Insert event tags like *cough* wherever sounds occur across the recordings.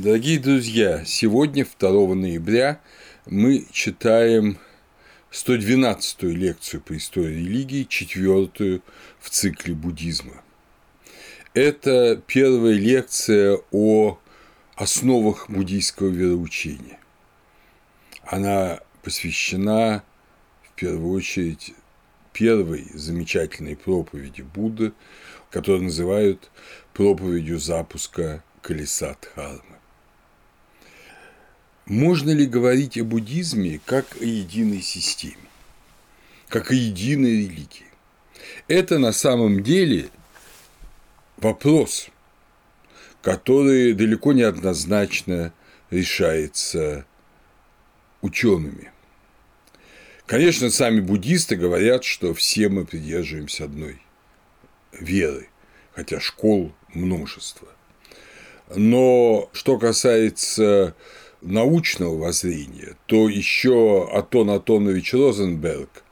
Дорогие друзья, сегодня, 2 ноября, мы читаем 112-ю лекцию по истории религии, четвертую в цикле буддизма. Это первая лекция о основах буддийского вероучения. Она посвящена в первую очередь первой замечательной проповеди Будды, которую называют проповедью запуска колеса Дхармы. Можно ли говорить о буддизме как о единой системе, как о единой религии? Это на самом деле вопрос, который далеко не однозначно решается учеными. Конечно, сами буддисты говорят, что все мы придерживаемся одной веры, хотя школ множество. Но что касается научного воззрения, то еще Атон Атонович Розенберг,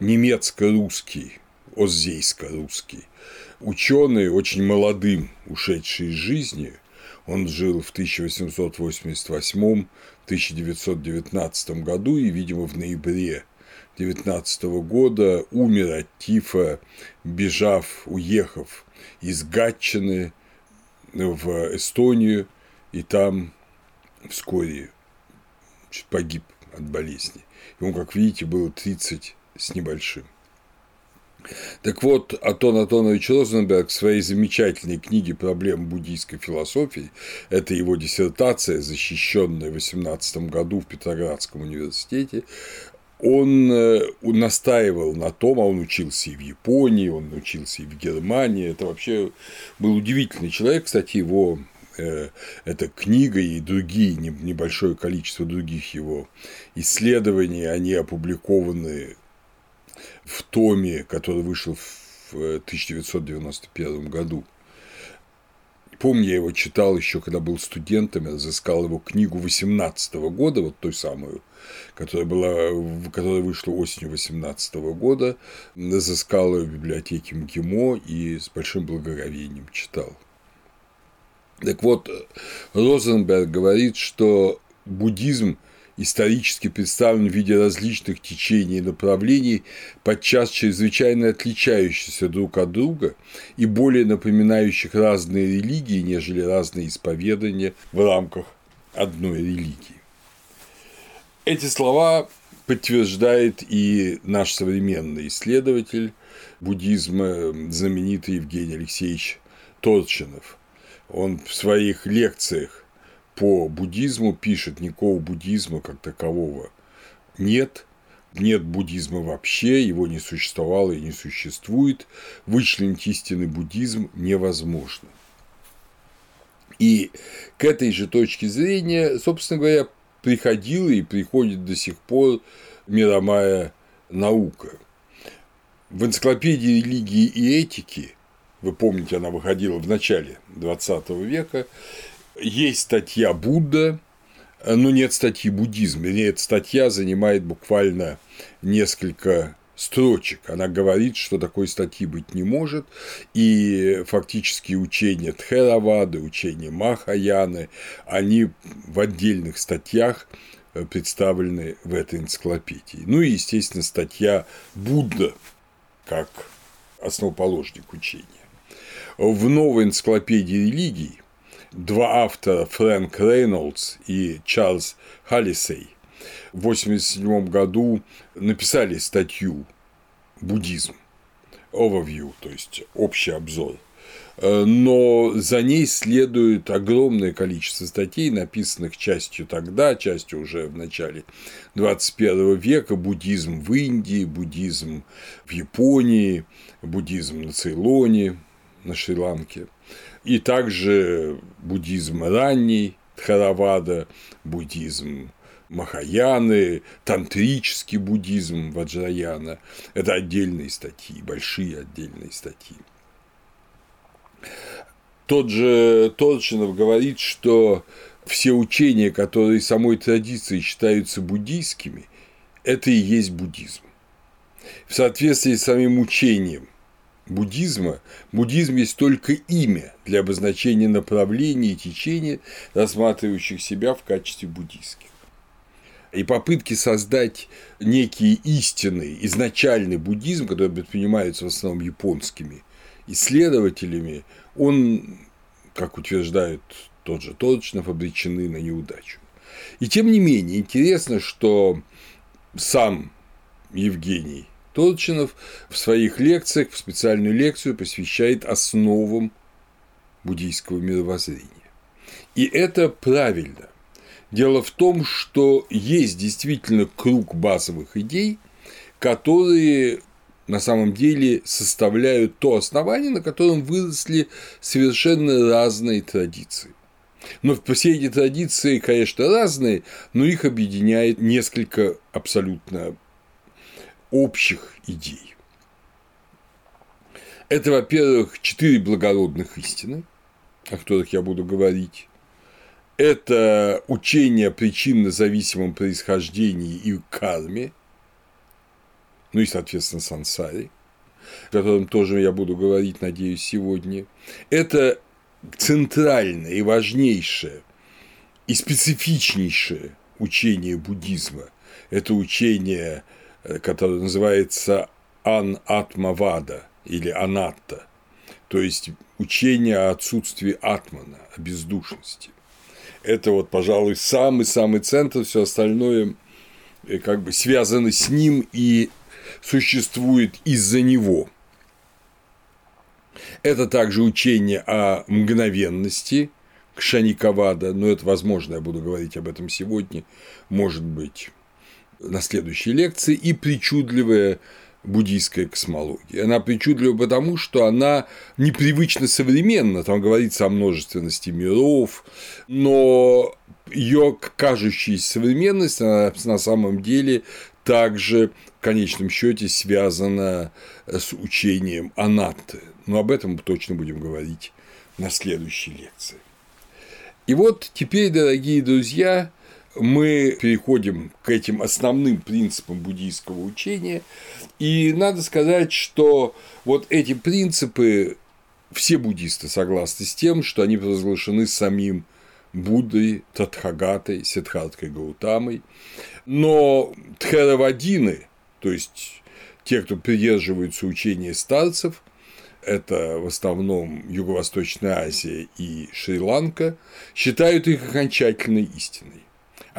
немецко-русский, оззейско-русский, ученый, очень молодым, ушедший из жизни, он жил в 1888-1919 году и, видимо, в ноябре 19 года умер от тифа, бежав, уехав из Гатчины в Эстонию, и там вскоре погиб от болезни. Ему, как видите, было 30 с небольшим. Так вот, Атон Атонович Розенберг в своей замечательной книге «Проблемы буддийской философии» – это его диссертация, защищенная в 18 году в Петроградском университете, он э, настаивал на том, а он учился и в Японии, он учился и в Германии. Это вообще был удивительный человек. Кстати, его э, эта книга и другие, небольшое количество других его исследований, они опубликованы в томе, который вышел в 1991 году. Помню, я его читал еще, когда был студентом, я разыскал его книгу 18 года, вот той самую, которая, была, которая вышла осенью 18 года, разыскал ее в библиотеке МГИМО и с большим благоговением читал. Так вот, Розенберг говорит, что буддизм исторически представлен в виде различных течений и направлений, подчас чрезвычайно отличающихся друг от друга и более напоминающих разные религии, нежели разные исповедания в рамках одной религии. Эти слова подтверждает и наш современный исследователь буддизма, знаменитый Евгений Алексеевич Торчинов. Он в своих лекциях по буддизму пишет, никакого буддизма как такового нет, нет буддизма вообще, его не существовало и не существует, вычленить истинный буддизм невозможно. И к этой же точке зрения, собственно говоря, приходила и приходит до сих пор мировая наука. В энциклопедии религии и этики, вы помните, она выходила в начале XX века, есть статья Будда, но нет статьи буддизм. Вернее, эта статья занимает буквально несколько строчек. Она говорит, что такой статьи быть не может, и фактически учения Тхеравады, учения Махаяны, они в отдельных статьях представлены в этой энциклопедии. Ну и, естественно, статья Будда как основоположник учения. В новой энциклопедии религий два автора Фрэнк Рейнольдс и Чарльз Халлисей в 1987 году написали статью «Буддизм», overview, то есть общий обзор, но за ней следует огромное количество статей, написанных частью тогда, частью уже в начале 21 века, буддизм в Индии, буддизм в Японии, буддизм на Цейлоне, на Шри-Ланке – и также буддизм ранний, Тхаравада, буддизм Махаяны, тантрический буддизм Ваджраяна. Это отдельные статьи, большие отдельные статьи. Тот же Торчинов говорит, что все учения, которые самой традицией считаются буддийскими, это и есть буддизм. В соответствии с самим учением буддизма, буддизм есть только имя для обозначения направления и течения, рассматривающих себя в качестве буддийских. И попытки создать некие истинный, изначальный буддизм, который предпринимается в основном японскими исследователями, он, как утверждают тот же Толчнов, обречены на неудачу. И тем не менее, интересно, что сам Евгений Толчинов в своих лекциях, в специальную лекцию посвящает основам буддийского мировоззрения. И это правильно. Дело в том, что есть действительно круг базовых идей, которые на самом деле составляют то основание, на котором выросли совершенно разные традиции. Но все эти традиции, конечно, разные, но их объединяет несколько абсолютно общих идей. Это, во-первых, четыре благородных истины, о которых я буду говорить. Это учение о причинно-зависимом происхождении и карме, ну и, соответственно, сансаре, о котором тоже я буду говорить, надеюсь, сегодня. Это центральное и важнейшее и специфичнейшее учение буддизма – это учение Э, который называется Ан-Атмавада или Анатта, то есть учение о отсутствии атмана, о бездушности. Это вот, пожалуй, самый-самый центр, все остальное э, как бы связано с ним и существует из-за него. Это также учение о мгновенности Кшаникавада, но это возможно, я буду говорить об этом сегодня, может быть, на следующей лекции, и причудливая буддийская космология. Она причудлива потому, что она непривычно современна, там говорится о множественности миров, но ее кажущаяся современность она на самом деле также в конечном счете связана с учением Анатты. Но об этом мы точно будем говорить на следующей лекции. И вот теперь, дорогие друзья, мы переходим к этим основным принципам буддийского учения, и надо сказать, что вот эти принципы все буддисты согласны с тем, что они провозглашены самим Буддой, Татхагатой, Сиддхарткой Гаутамой, но Тхеравадины, то есть те, кто придерживаются учения старцев, это в основном Юго-Восточная Азия и Шри-Ланка, считают их окончательной истиной.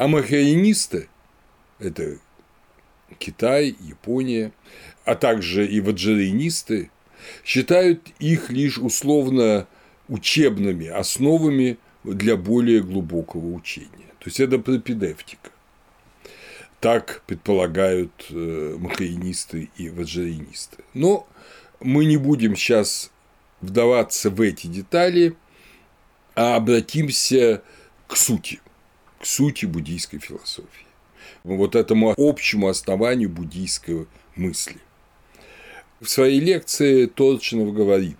А махаинисты – это Китай, Япония, а также и ваджаринисты считают их лишь условно учебными основами для более глубокого учения. То есть это пропедевтика. Так предполагают э, махаинисты и ваджаринисты. Но мы не будем сейчас вдаваться в эти детали, а обратимся к сути – к сути буддийской философии, вот этому общему основанию буддийской мысли. В своей лекции Толчинов говорит,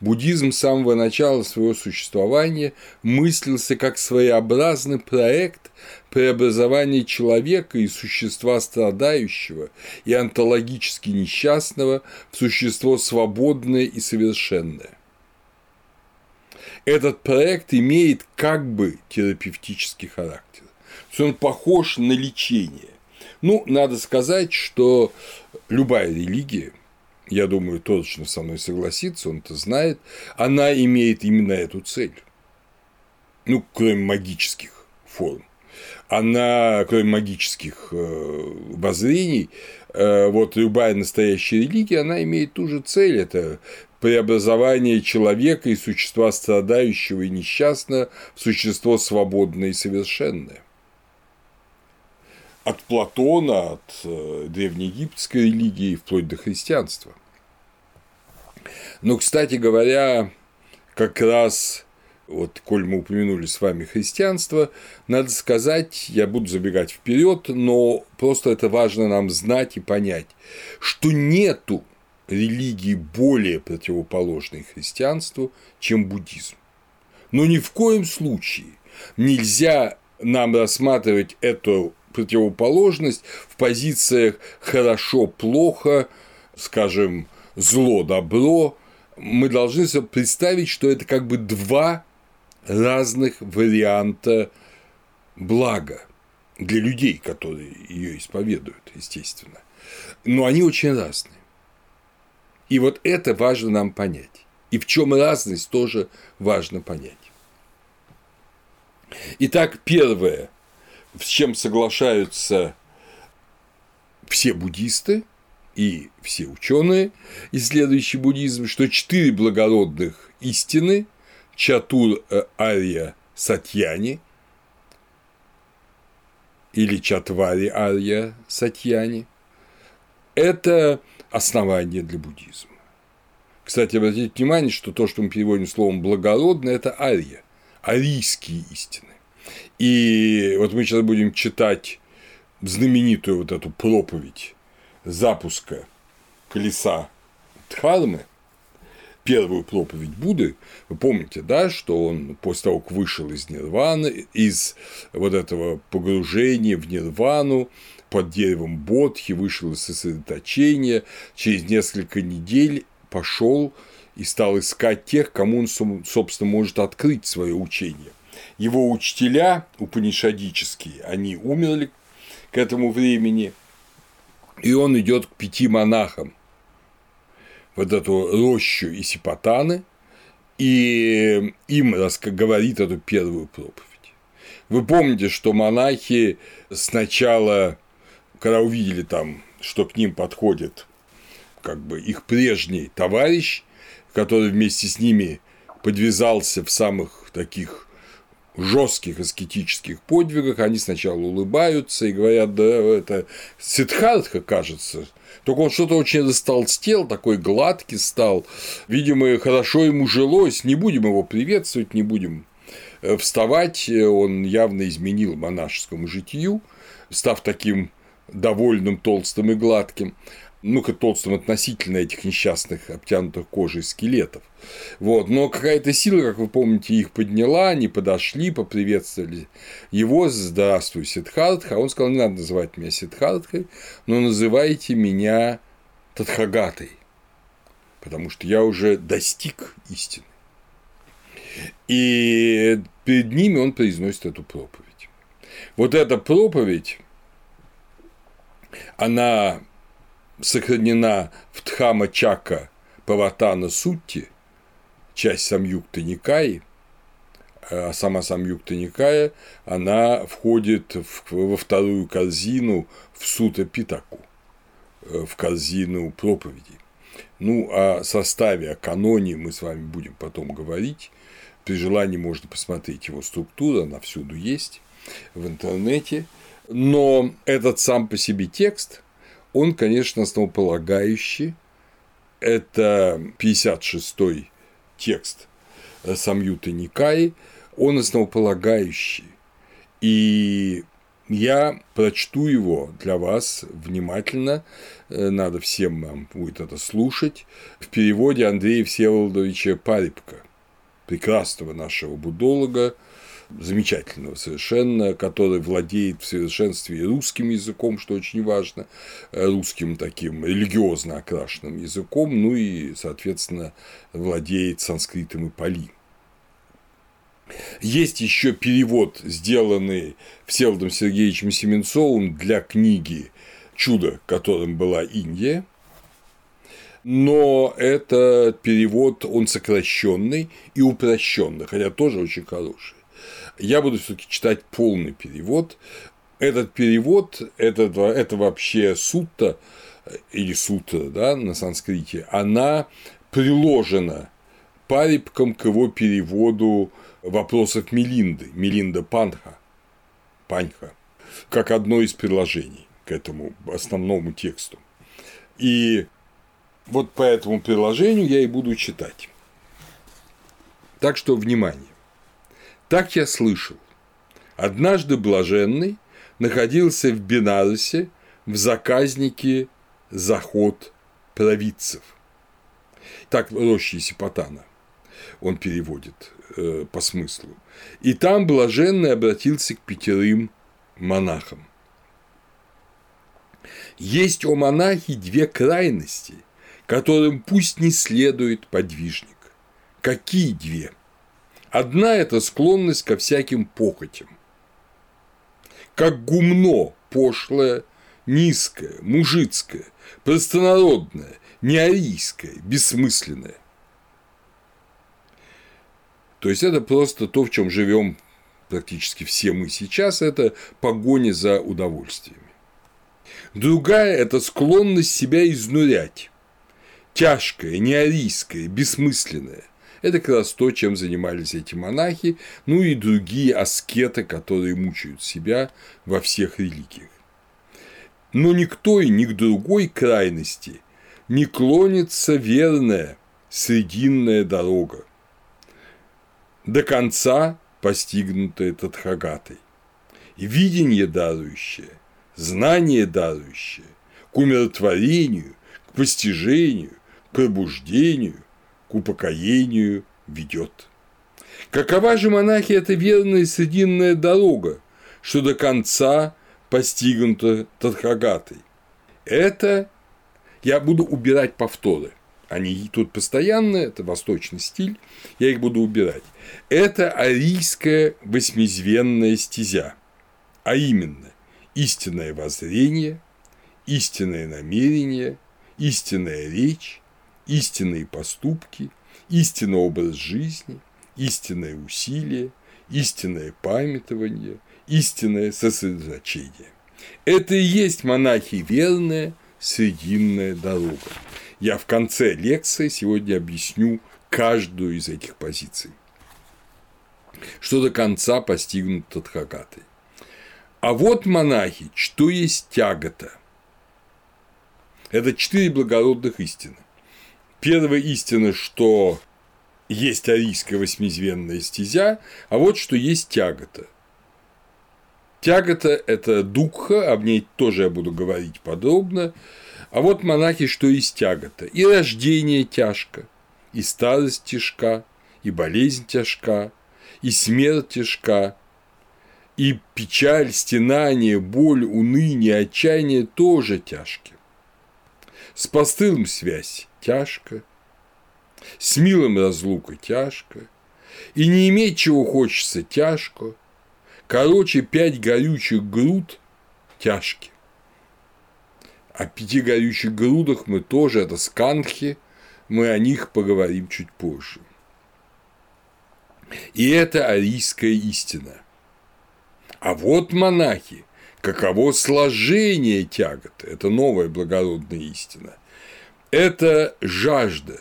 буддизм с самого начала своего существования мыслился как своеобразный проект преобразования человека из существа страдающего и онтологически несчастного в существо свободное и совершенное этот проект имеет как бы терапевтический характер. То есть он похож на лечение. Ну, надо сказать, что любая религия, я думаю, точно со мной согласится, он это знает, она имеет именно эту цель. Ну, кроме магических форм. Она, кроме магических э, воззрений, э, вот любая настоящая религия, она имеет ту же цель – это преобразование человека и существа страдающего и несчастного в существо свободное и совершенное. От Платона, от э, древнеегипетской религии вплоть до христианства. Но, кстати говоря, как раз вот, коль мы упомянули с вами христианство, надо сказать, я буду забегать вперед, но просто это важно нам знать и понять, что нету религии более противоположной христианству, чем буддизм. Но ни в коем случае нельзя нам рассматривать эту противоположность в позициях хорошо-плохо, скажем, зло-добро мы должны себе представить, что это как бы два разных варианта блага для людей, которые ее исповедуют, естественно. Но они очень разные. И вот это важно нам понять. И в чем разность тоже важно понять. Итак, первое, с чем соглашаются все буддисты и все ученые, исследующие буддизм, что четыре благородных истины Чатур э, Ария Сатьяни или Чатвари Ария Сатьяни – это основание для буддизма. Кстати, обратите внимание, что то, что мы переводим словом благородно, это ария, арийские истины. И вот мы сейчас будем читать знаменитую вот эту проповедь запуска колеса Дхармы, первую проповедь Будды, вы помните, да, что он после того, как вышел из нирваны, из вот этого погружения в нирвану, под деревом Бодхи, вышел из сосредоточения, через несколько недель пошел и стал искать тех, кому он, собственно, может открыть свое учение. Его учителя упанишадические, они умерли к этому времени, и он идет к пяти монахам вот эту рощу и сипатаны, и им говорит эту первую проповедь. Вы помните, что монахи сначала когда увидели там, что к ним подходит как бы их прежний товарищ, который вместе с ними подвязался в самых таких жестких аскетических подвигах, они сначала улыбаются и говорят, да, это Сидхартха, кажется, только он что-то очень растолстел, такой гладкий стал, видимо, хорошо ему жилось, не будем его приветствовать, не будем э, вставать, он явно изменил монашескому житию, став таким довольным, толстым и гладким, ну-ка толстым относительно этих несчастных обтянутых кожей скелетов. Вот. Но какая-то сила, как вы помните, их подняла, они подошли, поприветствовали его, здравствуй, Сидхартха, он сказал, не надо называть меня Сидхартхой, но называйте меня Тадхагатой, потому что я уже достиг истины. И перед ними он произносит эту проповедь. Вот эта проповедь она сохранена в Дхама Чака Паватана Сутти, часть Самюкта Никаи, а сама Самюкта Никая, она входит в, во вторую корзину в Сута Питаку, э, в корзину проповедей. Ну, о составе, о каноне мы с вами будем потом говорить. При желании можно посмотреть его структуру, она всюду есть в интернете. Но этот сам по себе текст, он, конечно, основополагающий. Это 56-й текст Самьюты Никаи, он основополагающий. И я прочту его для вас внимательно, надо всем нам будет это слушать, в переводе Андрея Всеволодовича Парипка, прекрасного нашего будолога, замечательного совершенно, который владеет в совершенстве русским языком, что очень важно, русским таким религиозно окрашенным языком, ну и, соответственно, владеет санскритом и пали. Есть еще перевод, сделанный Всеволодом Сергеевичем Семенцовым для книги «Чудо, которым была Индия», но этот перевод, он сокращенный и упрощенный, хотя тоже очень хороший. Я буду все-таки читать полный перевод. Этот перевод это, это вообще сутта или сутра да, на санскрите, она приложена парипком к его переводу вопросов Мелинды, Мелинда Панха, Панха, как одно из приложений к этому основному тексту. И вот по этому приложению я и буду читать. Так что внимание. Так я слышал. Однажды блаженный находился в Бенарусе в заказнике заход провидцев. Так рощи Сипатана он переводит э, по смыслу. И там блаженный обратился к пятерым монахам. Есть у монахи две крайности, которым пусть не следует подвижник. Какие две? Одна – это склонность ко всяким похотям. Как гумно пошлое, низкое, мужицкое, простонародное, неарийское, бессмысленное. То есть это просто то, в чем живем практически все мы сейчас, это погоня за удовольствиями. Другая – это склонность себя изнурять. Тяжкая, неарийская, бессмысленная. Это как раз то, чем занимались эти монахи, ну и другие аскеты, которые мучают себя во всех религиях. Но никто и ни к другой крайности не клонится верная срединная дорога, до конца постигнутая Тадхагатой, и видение дарующее, знание дарующее, к умиротворению, к постижению, к пробуждению, к упокоению ведет. Какова же, монахи, эта верная срединная дорога, что до конца постигнута Тадхагатой? Это я буду убирать повторы. Они тут постоянно, это восточный стиль, я их буду убирать. Это арийская восьмизвенная стезя, а именно истинное воззрение, истинное намерение, истинная речь, истинные поступки, истинный образ жизни, истинное усилие, истинное памятование, истинное сосредоточение. Это и есть монахи верная срединная дорога. Я в конце лекции сегодня объясню каждую из этих позиций, что до конца постигнут Тадхагаты. А вот монахи, что есть тягота. Это четыре благородных истины. Первая истина, что есть арийская восьмизвенная стезя, а вот что есть тягота. Тягота – это духха, об ней тоже я буду говорить подробно. А вот монахи, что есть тягота. И рождение тяжко, и старость тяжка, и болезнь тяжка, и смерть тяжка, и печаль, стенание, боль, уныние, отчаяние тоже тяжкие. С постылым связь тяжко, с милым разлука тяжко, и не иметь чего хочется тяжко, короче, пять горючих груд тяжкие. О пяти горючих грудах мы тоже, это сканхи, мы о них поговорим чуть позже. И это арийская истина. А вот монахи, каково сложение тяготы, это новая благородная истина. Это жажда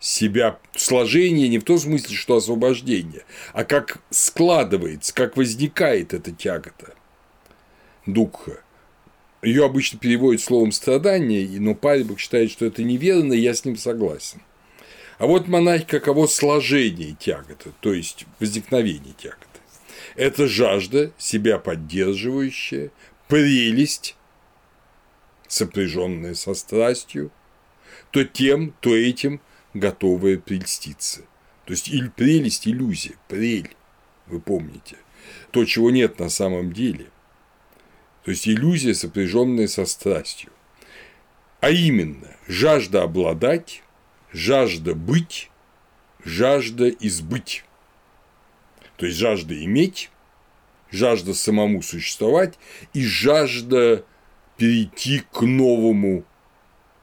себя, сложение не в том смысле, что освобождение, а как складывается, как возникает эта тягота духа. Ее обычно переводят словом страдание, но Парибок считает, что это неверно, и я с ним согласен. А вот монахи каково сложение тяготы, то есть возникновение тяготы. Это жажда, себя поддерживающая, прелесть, сопряженная со страстью, то тем, то этим готовая прельститься. То есть или прелесть, иллюзия, прель, вы помните, то, чего нет на самом деле. То есть иллюзия, сопряженная со страстью. А именно, жажда обладать, жажда быть, жажда избыть. То есть жажда иметь, жажда самому существовать и жажда перейти к новому,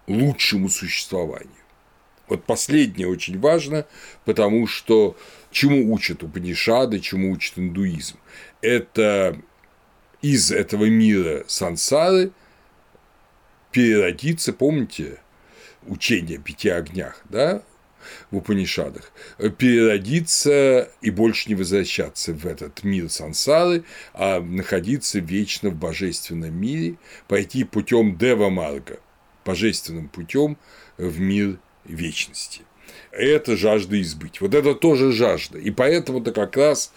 лучшему существованию. Вот последнее очень важно, потому что чему учат Упанишады, чему учит индуизм. Это из этого мира сансары переродиться, помните, учение о пяти огнях, да, в Упанишадах, переродиться и больше не возвращаться в этот мир сансары, а находиться вечно в божественном мире, пойти путем Дева Марга, божественным путем в мир вечности. Это жажда избыть. Вот это тоже жажда. И поэтому-то как раз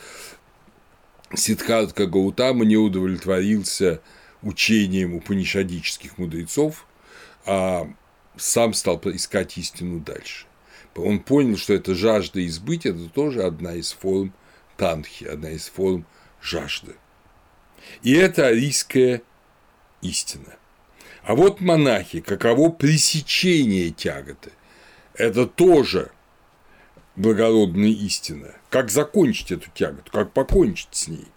Сиддхартха Гаутама не удовлетворился учением упанишадических мудрецов, а сам стал искать истину дальше. Он понял, что эта жажда избыть – это тоже одна из форм танхи, одна из форм жажды. И это арийская истина. А вот монахи, каково пресечение тяготы. Это тоже благородная истина. Как закончить эту тяготу, как покончить с ней.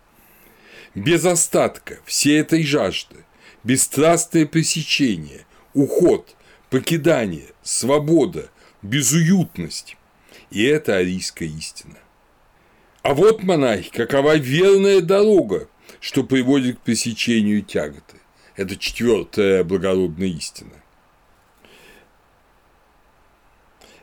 Без остатка всей этой жажды, бесстрастное пресечение, уход, покидание, свобода, безуютность. И это арийская истина. А вот, монахи, какова верная дорога, что приводит к пресечению тяготы. Это четвертая благородная истина.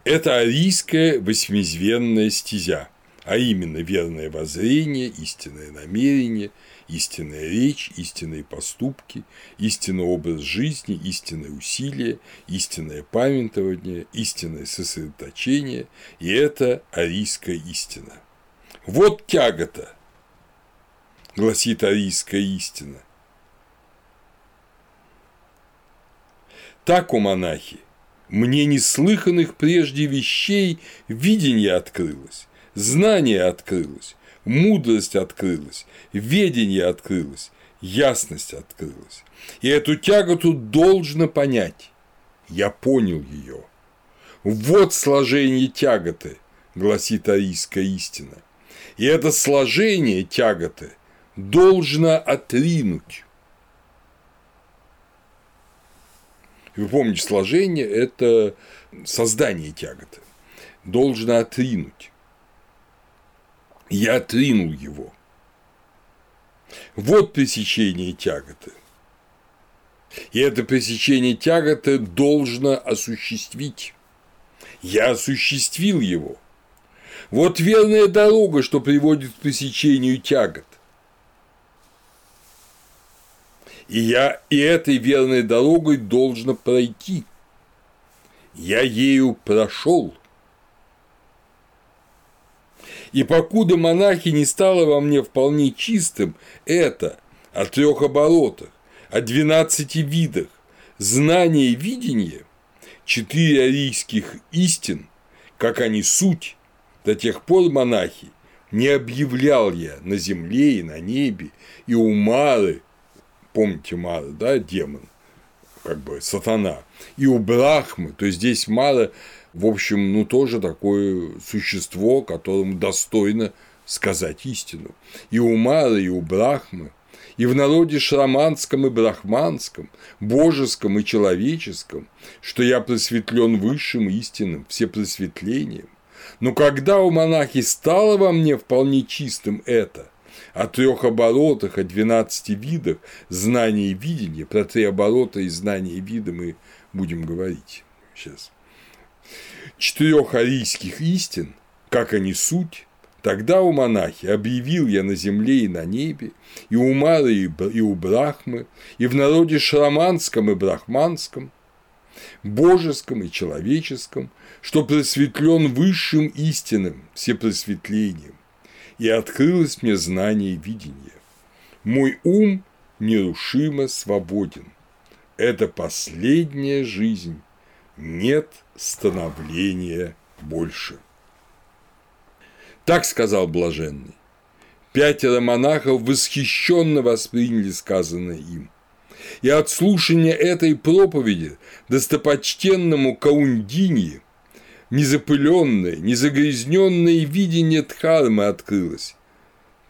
Это арийская восьмизвенная стезя, а именно верное воззрение, истинное намерение, истинная речь, истинные поступки, истинный образ жизни, истинное усилие, истинное памятование, истинное сосредоточение, и это арийская истина. Вот тягота, гласит арийская истина. Так, у монахи, мне неслыханных прежде вещей видение открылось, знание открылось, мудрость открылась, ведение открылось, ясность открылась. И эту тяготу должно понять. Я понял ее. Вот сложение тяготы, гласит арийская истина. И это сложение тяготы должно отринуть. Вы помните, сложение – это создание тяготы. Должно отринуть. Я отринул его. Вот пресечение тяготы. И это пресечение тяготы должно осуществить. Я осуществил его. Вот верная дорога, что приводит к пресечению тягот. И я и этой верной дорогой должно пройти. Я ею прошел. И покуда монахи не стало во мне вполне чистым, это о трех оборотах, о двенадцати видах, знание и видение, четыре арийских истин, как они суть, до тех пор монахи не объявлял я на земле и на небе, и у помните Мара, да, демон, как бы сатана, и у Брахмы, то есть здесь Мара, в общем, ну тоже такое существо, которому достойно сказать истину. И у Мары, и у Брахмы, и в народе шраманском и брахманском, божеском и человеческом, что я просветлен высшим истинным, все просветлением. Но когда у монахи стало во мне вполне чистым это, о трех оборотах, о двенадцати видах знания и видения, про три оборота и знания и вида мы будем говорить сейчас. Четырех арийских истин, как они суть, Тогда у монахи объявил я на земле и на небе, и у Мары, и у Брахмы, и в народе шраманском и брахманском, божеском и человеческом, что просветлен высшим истинным всепросветлением, и открылось мне знание и видение. Мой ум нерушимо свободен. Это последняя жизнь, нет становления больше. Так сказал блаженный. Пятеро монахов восхищенно восприняли сказанное им. И от слушания этой проповеди достопочтенному Каундиньи незапыленное, незагрязненное видение Дхармы открылось.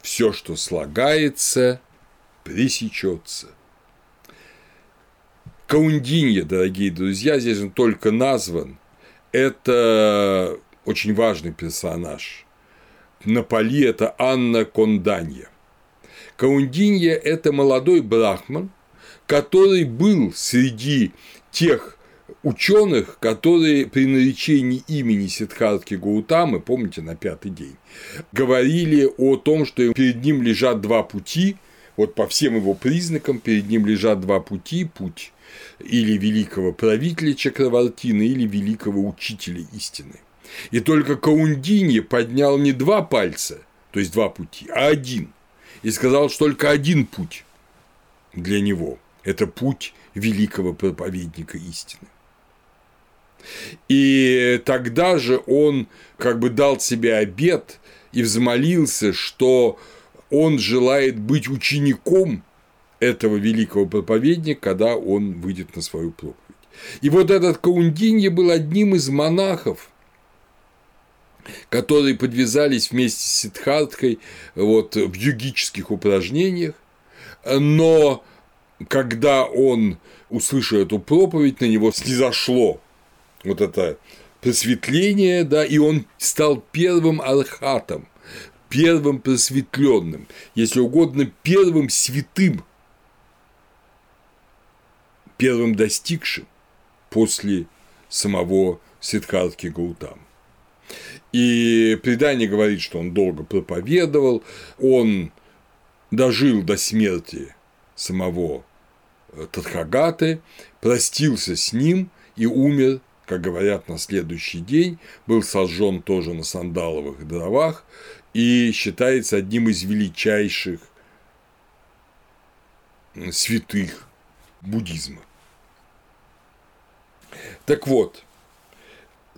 Все, что слагается, пресечется. Каундинья, дорогие друзья, здесь он только назван. Это очень важный персонаж. На Пали это Анна Конданья. Каундинья – это молодой брахман, который был среди тех ученых, которые при наречении имени Сиддхартки Гаутамы, помните, на пятый день, говорили о том, что перед ним лежат два пути, вот по всем его признакам перед ним лежат два пути, путь или великого правителя Чакравартина, или великого учителя истины. И только Каундинье поднял не два пальца, то есть два пути, а один, и сказал, что только один путь для него – это путь великого проповедника истины. И тогда же он как бы дал себе обет и взмолился, что он желает быть учеником этого великого проповедника, когда он выйдет на свою проповедь. И вот этот Каундинье был одним из монахов, которые подвязались вместе с Сидхарткой вот, в югических упражнениях, но когда он услышал эту проповедь, на него снизошло вот это просветление, да, и он стал первым архатом, первым просветленным, если угодно, первым святым, первым достигшим после самого Сидхартки Гаутам. И предание говорит, что он долго проповедовал, он дожил до смерти самого Тадхагаты, простился с ним и умер, как говорят, на следующий день, был сожжен тоже на сандаловых дровах и считается одним из величайших святых буддизма. Так вот,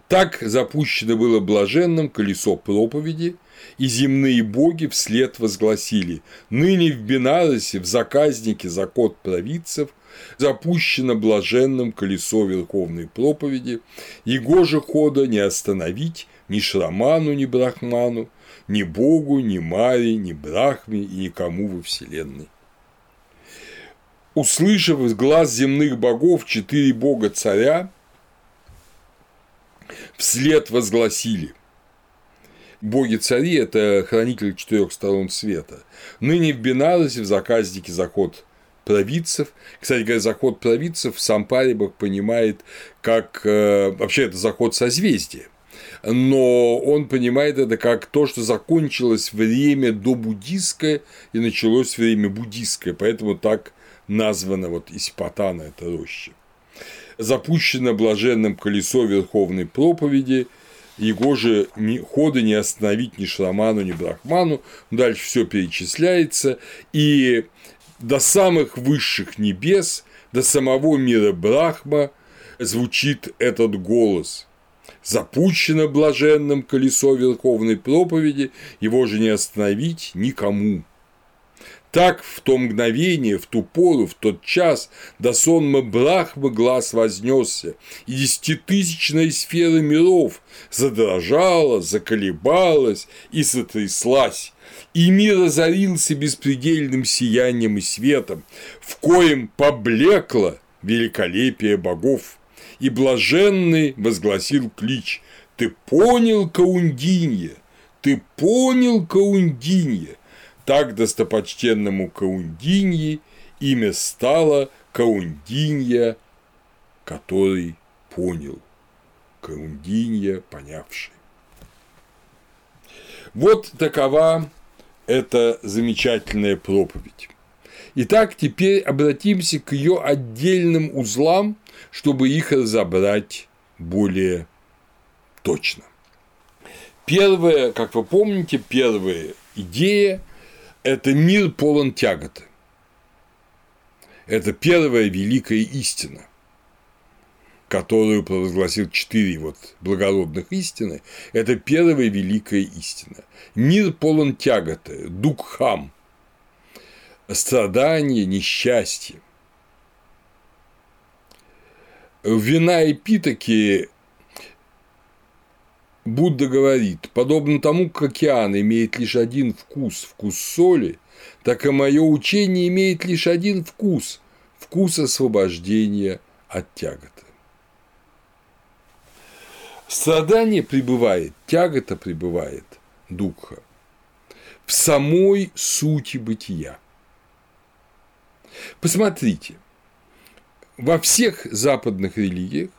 так запущено было блаженным колесо проповеди, и земные боги вслед возгласили «Ныне в Бенаросе, в заказнике закот провидцев, запущено блаженным колесо верховной проповеди, его же хода не остановить ни Шраману, ни Брахману, ни Богу, ни Маре, ни Брахме и никому во Вселенной». Услышав из глаз земных богов четыре бога-царя, вслед возгласили – боги-цари – это хранитель четырех сторон света. Ныне в Бенаросе в заказнике заход провидцев. Кстати говоря, заход провидцев сам Парибах понимает как э, вообще это заход созвездия. Но он понимает это как то, что закончилось время до буддийское и началось время буддийское, поэтому так названо вот Исипатана, это роща. Запущено блаженным колесо Верховной проповеди – его же ни, хода не остановить ни Шраману, ни Брахману. Дальше все перечисляется. И до самых высших небес, до самого мира Брахма звучит этот голос. Запущено блаженным колесо Верховной проповеди, его же не остановить никому. Так в то мгновение, в ту пору, в тот час до сонма Брахмы глаз вознесся, и десятитысячная сфера миров задрожала, заколебалась и сотряслась, и мир озарился беспредельным сиянием и светом, в коем поблекло великолепие богов, и блаженный возгласил клич «Ты понял, Каундинье? Ты понял, Каундинье?» Так достопочтенному Каундиньи имя стало Каундинья, который понял, Каундинья, понявший. Вот такова эта замечательная проповедь. Итак, теперь обратимся к ее отдельным узлам, чтобы их разобрать более точно. Первая, как вы помните, первая идея это мир полон тяготы. Это первая великая истина, которую провозгласил четыре вот благородных истины. Это первая великая истина. Мир полон тяготы, дукхам, страдания, несчастье. Вина и питаки Будда говорит, подобно тому, как океан имеет лишь один вкус – вкус соли, так и мое учение имеет лишь один вкус – вкус освобождения от тяготы. Страдание пребывает, тягота пребывает, духа, в самой сути бытия. Посмотрите, во всех западных религиях,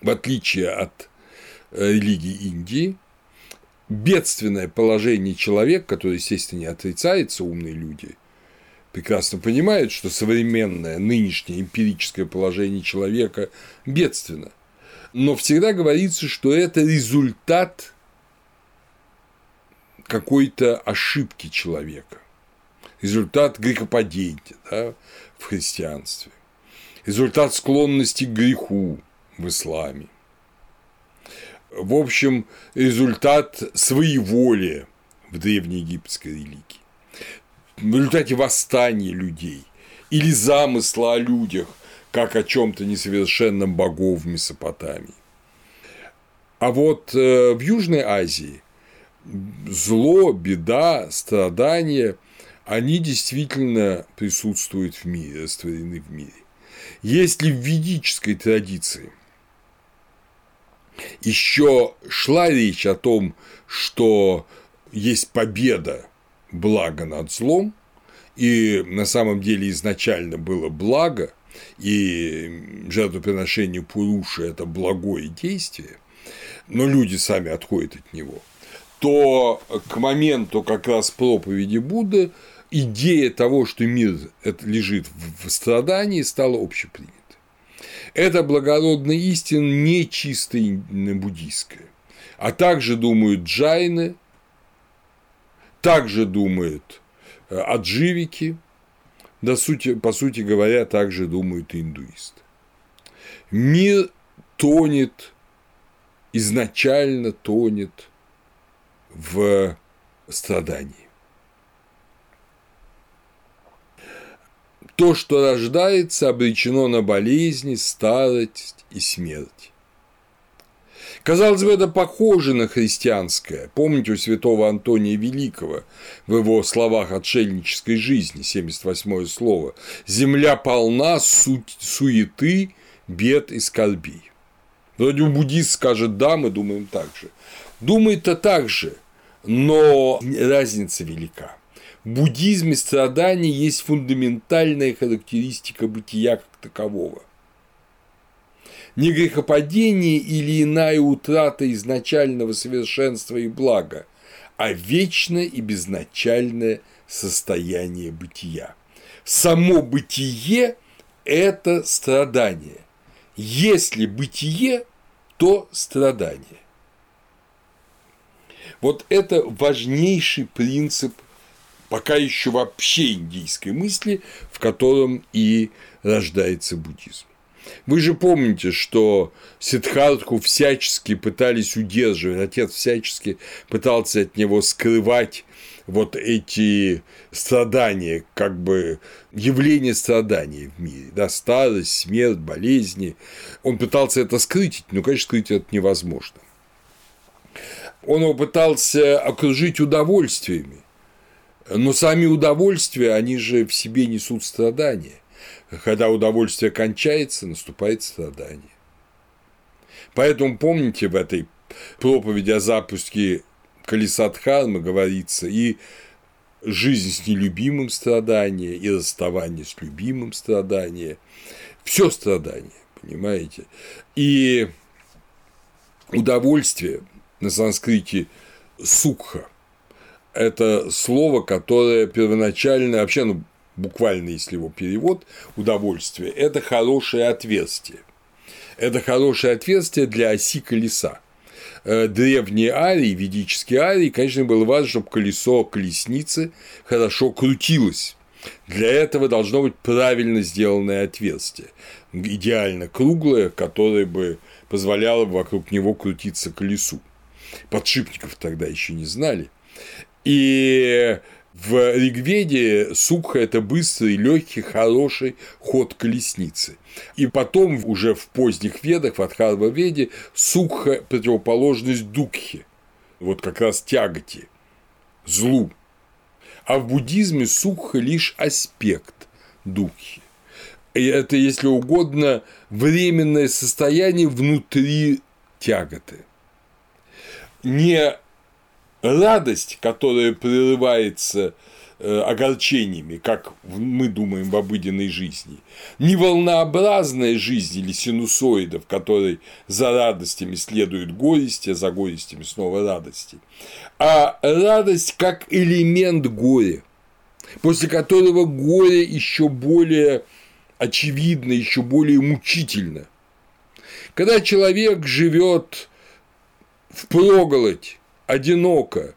в отличие от Э, религии Индии, бедственное положение человека, который, естественно, не отрицается, умные люди, прекрасно понимают, что современное, нынешнее эмпирическое положение человека бедственно. Но всегда говорится, что это результат какой-то ошибки человека, результат грехопадения да, в христианстве, результат склонности к греху в исламе – в общем, результат своеволия в древнеегипетской религии. в результате восстания людей или замысла о людях, как о чем-то несовершенном богов в Месопотамии. А вот э, в Южной Азии зло, беда, страдания, они действительно присутствуют в мире, растворены в мире. Если в ведической традиции еще шла речь о том, что есть победа блага над злом, и на самом деле изначально было благо, и жертвоприношение Пуруши – это благое действие, но люди сами отходят от него, то к моменту как раз проповеди Будды идея того, что мир лежит в страдании, стала общепринятой. Это благородная истина не чисто буддийская, а также думают джайны, также думают э, адживики, да, сути, по сути говоря, также думают и индуисты. Мир тонет, изначально тонет в страдании. То, что рождается, обречено на болезни, старость и смерть. Казалось бы, это похоже на христианское. Помните у святого Антония Великого в его словах отшельнической жизни, 78 слово, «Земля полна суть, суеты, бед и скорбей». Вроде буддист скажет «да», мы думаем так же. Думает-то так же, но разница велика. В буддизме страдание есть фундаментальная характеристика бытия как такового. Не грехопадение или иная утрата изначального совершенства и блага, а вечное и безначальное состояние бытия. Само бытие – это страдание. Если бытие, то страдание. Вот это важнейший принцип – пока еще вообще индийской мысли, в котором и рождается буддизм. Вы же помните, что Сиддхартху всячески пытались удерживать, отец всячески пытался от него скрывать вот эти страдания, как бы явление страданий в мире, да, старость, смерть, болезни. Он пытался это скрыть, но, конечно, скрыть это невозможно. Он его пытался окружить удовольствиями, но сами удовольствия, они же в себе несут страдания. Когда удовольствие кончается, наступает страдание. Поэтому помните в этой проповеди о запуске колеса Дхармы говорится и жизнь с нелюбимым страдание, и расставание с любимым страдание, все страдание, понимаете? И удовольствие на санскрите сукха – это слово, которое первоначально, вообще, ну, буквально, если его перевод, удовольствие, это хорошее отверстие. Это хорошее отверстие для оси колеса. Э, древние арии, ведические арии, конечно, было важно, чтобы колесо колесницы хорошо крутилось. Для этого должно быть правильно сделанное отверстие, идеально круглое, которое бы позволяло вокруг него крутиться колесу. Подшипников тогда еще не знали. И в Ригведе сукха – это быстрый, легкий, хороший ход колесницы. И потом уже в поздних ведах, в Адхарва Веде, сукха – противоположность дукхе, вот как раз тяготи, злу. А в буддизме сукха – лишь аспект дукхи. И это, если угодно, временное состояние внутри тяготы. Не радость, которая прерывается э, огорчениями, как мы думаем в обыденной жизни, не волнообразная жизнь или синусоида, в которой за радостями следуют горести, а за горестями снова радости, а радость как элемент горя, после которого горе еще более очевидно, еще более мучительно. Когда человек живет в проголодь, одиноко,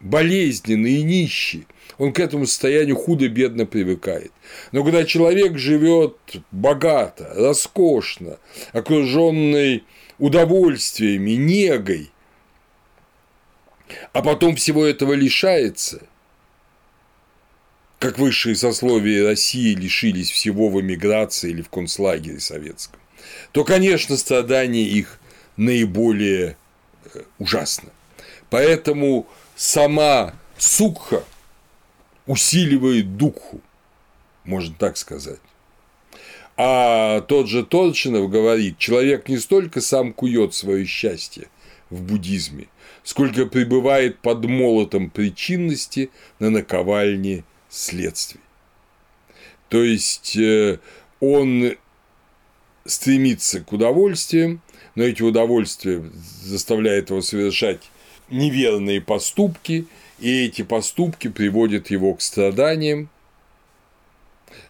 болезненно и нищий, он к этому состоянию худо-бедно привыкает. Но когда человек живет богато, роскошно, окруженный удовольствиями, негой, а потом всего этого лишается, как высшие сословия России лишились всего в эмиграции или в концлагере советском, то, конечно, страдания их наиболее э, ужасно. Поэтому сама сукха усиливает духу, можно так сказать. А тот же Торчинов говорит, человек не столько сам кует свое счастье в буддизме, сколько пребывает под молотом причинности на наковальне следствий. То есть э, он стремится к удовольствиям, но эти удовольствия заставляют его совершать неверные поступки, и эти поступки приводят его к страданиям,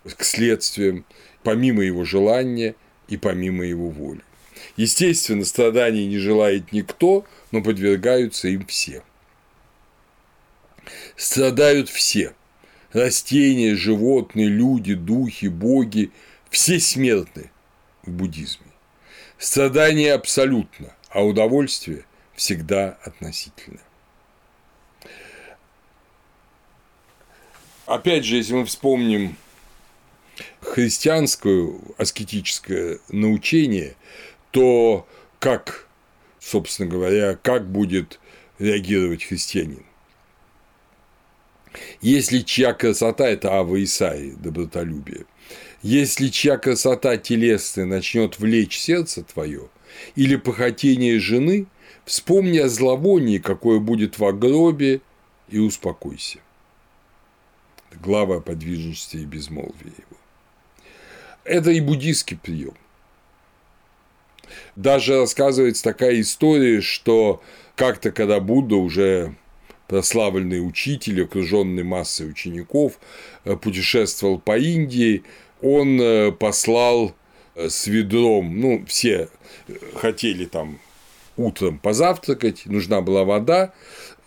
к следствиям, помимо его желания и помимо его воли. Естественно, страданий не желает никто, но подвергаются им все. Страдают все – растения, животные, люди, духи, боги – все смертны в буддизме. Страдание абсолютно, а удовольствие всегда относительно. Опять же, если мы вспомним христианское аскетическое научение, то как, собственно говоря, как будет реагировать христианин? Если чья красота – это Ава Исаи, добротолюбие, если чья красота телесная начнет влечь сердце твое, или похотение жены, вспомни о зловонии, какое будет в гробе, и успокойся. Глава о подвижности и безмолвии его. Это и буддийский прием. Даже рассказывается такая история, что как-то, когда Будда уже прославленный учитель, окруженный массой учеников, э, путешествовал по Индии, он э, послал э, с ведром, ну, все хотели там утром позавтракать, нужна была вода,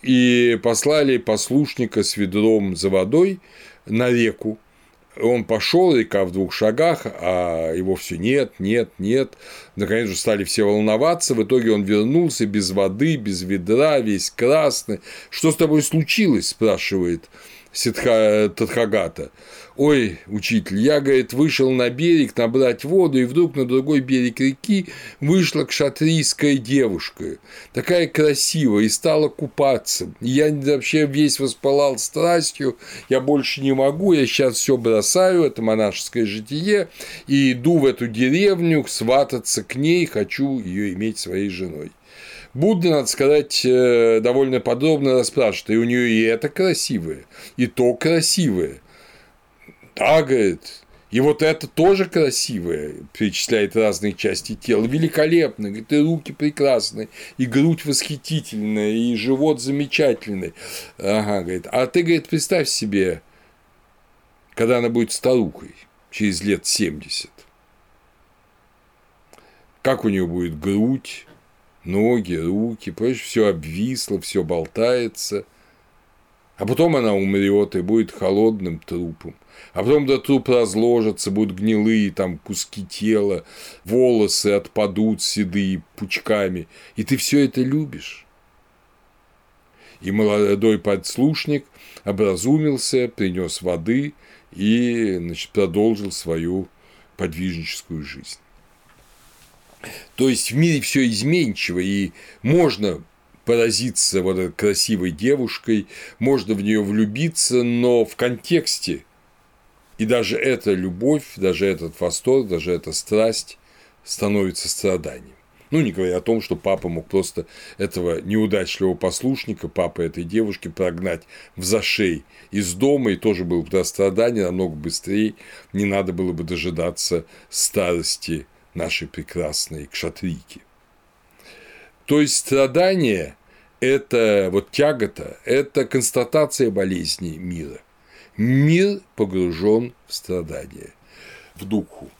и послали послушника с ведром за водой на реку, он пошел, река в двух шагах, а его все нет, нет, нет. Наконец же стали все волноваться. В итоге он вернулся без воды, без ведра, весь красный. Что с тобой случилось? спрашивает Ситха Тадхагата. Ой, учитель, я, говорит, вышел на берег набрать воду, и вдруг на другой берег реки вышла кшатрийская девушка, такая красивая, и стала купаться. Я вообще весь воспалал страстью, я больше не могу, я сейчас все бросаю, это монашеское житие, и иду в эту деревню свататься к ней, хочу ее иметь своей женой. Будда, надо сказать, э, довольно подробно расспрашивает, и у нее и это красивое, и то красивое. Говорит, и вот это тоже красивое, перечисляет разные части тела, великолепно, говорит, и руки прекрасные, и грудь восхитительная, и живот замечательный. Ага, говорит, а ты, говорит, представь себе, когда она будет старухой, через лет 70, как у нее будет грудь, ноги, руки, понимаешь, все обвисло, все болтается. А потом она умрет и будет холодным трупом. А потом до труп разложится, будут гнилые там куски тела, волосы отпадут седые пучками. И ты все это любишь. И молодой подслушник образумился, принес воды и значит, продолжил свою подвижническую жизнь. То есть в мире все изменчиво, и можно поразиться вот этой красивой девушкой, можно в нее влюбиться, но в контексте и даже эта любовь, даже этот восторг, даже эта страсть становится страданием. Ну, не говоря о том, что папа мог просто этого неудачливого послушника, папа этой девушки, прогнать в зашей из дома, и тоже было бы страдание намного быстрее, не надо было бы дожидаться старости нашей прекрасной кшатрики. То есть страдание – это вот тягота, это констатация болезни мира. Мир погружен в страдания, в духу.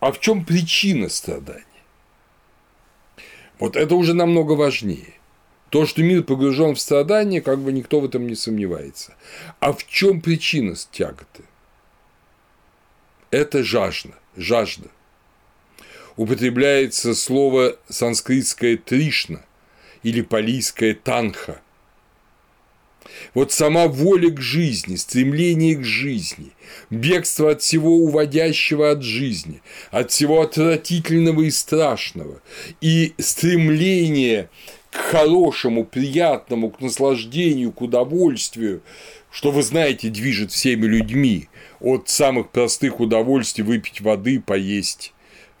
А в чем причина страдания? Вот это уже намного важнее. То, что мир погружен в страдания, как бы никто в этом не сомневается. А в чем причина тяготы? Это жажда жажда. Употребляется слово санскритское тришна или палийское танха. Вот сама воля к жизни, стремление к жизни, бегство от всего уводящего от жизни, от всего отвратительного и страшного, и стремление к хорошему, приятному, к наслаждению, к удовольствию, что, вы знаете, движет всеми людьми, от самых простых удовольствий выпить воды, поесть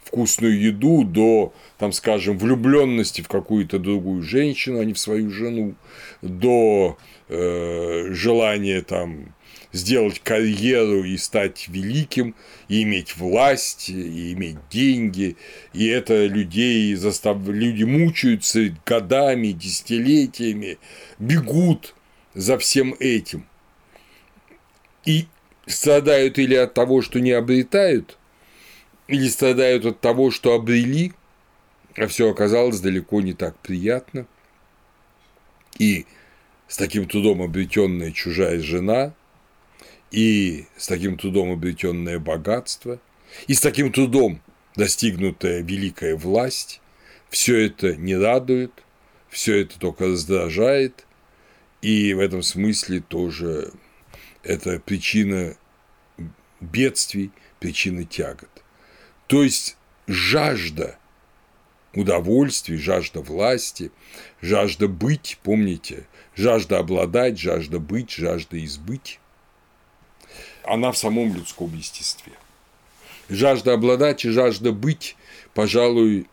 вкусную еду до, там, скажем, влюбленности в какую-то другую женщину, а не в свою жену, до э, желания там сделать карьеру и стать великим, и иметь власть, и иметь деньги, и это людей застав... люди мучаются годами, десятилетиями, бегут за всем этим. И страдают или от того, что не обретают, или страдают от того, что обрели, а все оказалось далеко не так приятно. И с таким трудом обретенная чужая жена, и с таким трудом обретенное богатство, и с таким трудом достигнутая великая власть, все это не радует, все это только раздражает, и в этом смысле тоже это причина бедствий, причина тягот. То есть жажда удовольствий, жажда власти, жажда быть, помните, жажда обладать, жажда быть, жажда избыть, она в самом людском естестве. Жажда обладать и жажда быть, пожалуй,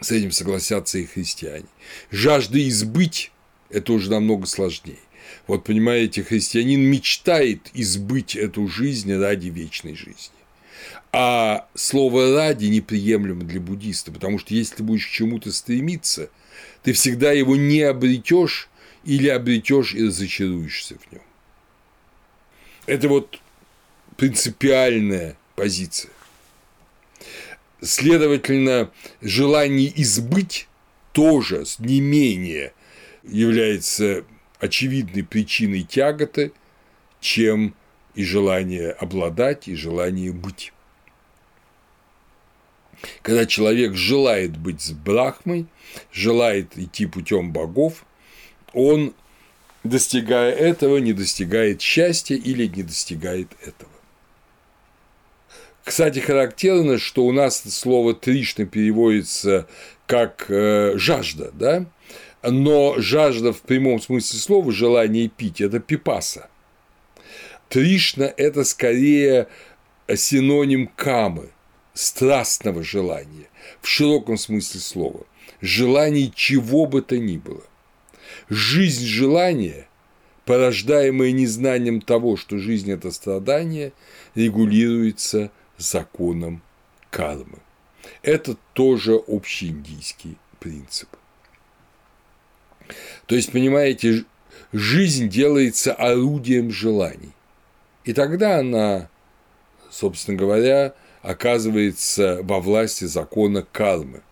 с этим согласятся и христиане. Жажда избыть – это уже намного сложнее. Вот понимаете, христианин мечтает избыть эту жизнь ради вечной жизни. А слово «ради» неприемлемо для буддиста, потому что если ты будешь к чему-то стремиться, ты всегда его не обретешь или обретешь и разочаруешься в нем. Это вот принципиальная позиция. Следовательно, желание избыть тоже не менее является очевидной причиной тяготы, чем и желание обладать, и желание быть. Когда человек желает быть с Брахмой, желает идти путем богов, он, достигая этого, не достигает счастья или не достигает этого. Кстати, характерно, что у нас слово Тришна переводится как э, жажда, да? но жажда в прямом смысле слова, желание пить – это пипаса. Тришна – это скорее синоним камы – страстного желания, в широком смысле слова, желаний чего бы то ни было. Жизнь желания, порождаемая незнанием того, что жизнь – это страдание, регулируется законом кармы. Это тоже общий индийский принцип. То есть, понимаете, жизнь делается орудием желаний. И тогда она, собственно говоря, оказывается во власти закона кармы.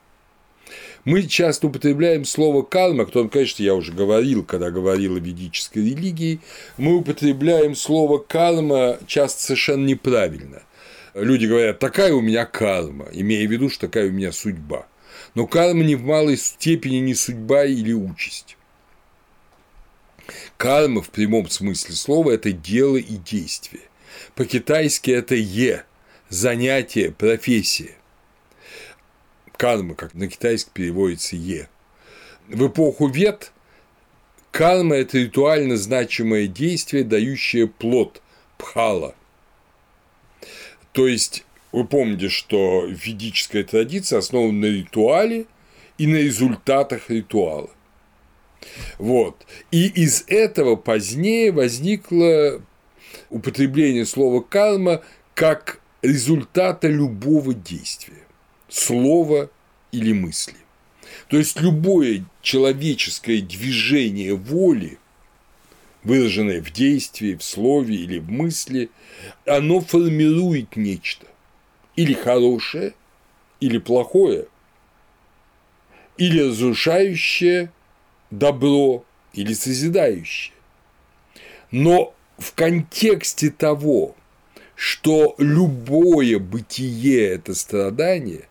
Мы часто употребляем слово карма, о котором, конечно, я уже говорил, когда говорил о ведической религии, мы употребляем слово карма часто совершенно неправильно. Люди говорят, такая у меня карма, имея в виду, что такая у меня судьба. Но карма не в малой степени не судьба или участь. Карма в прямом смысле слова – это дело и действие. По-китайски это «е», занятие, профессия. Карма, как на китайский переводится «е». В эпоху Вет карма – это ритуально значимое действие, дающее плод – пхала. То есть, вы помните, что ведическая традиция основана на ритуале и на результатах ритуала. Вот. И из этого позднее возникло употребление слова карма как результата любого действия, слова или мысли. То есть любое человеческое движение воли, выраженное в действии, в слове или в мысли, оно формирует нечто. Или хорошее, или плохое, или разрушающее добро, или созидающее. Но в контексте того, что любое бытие – это страдание,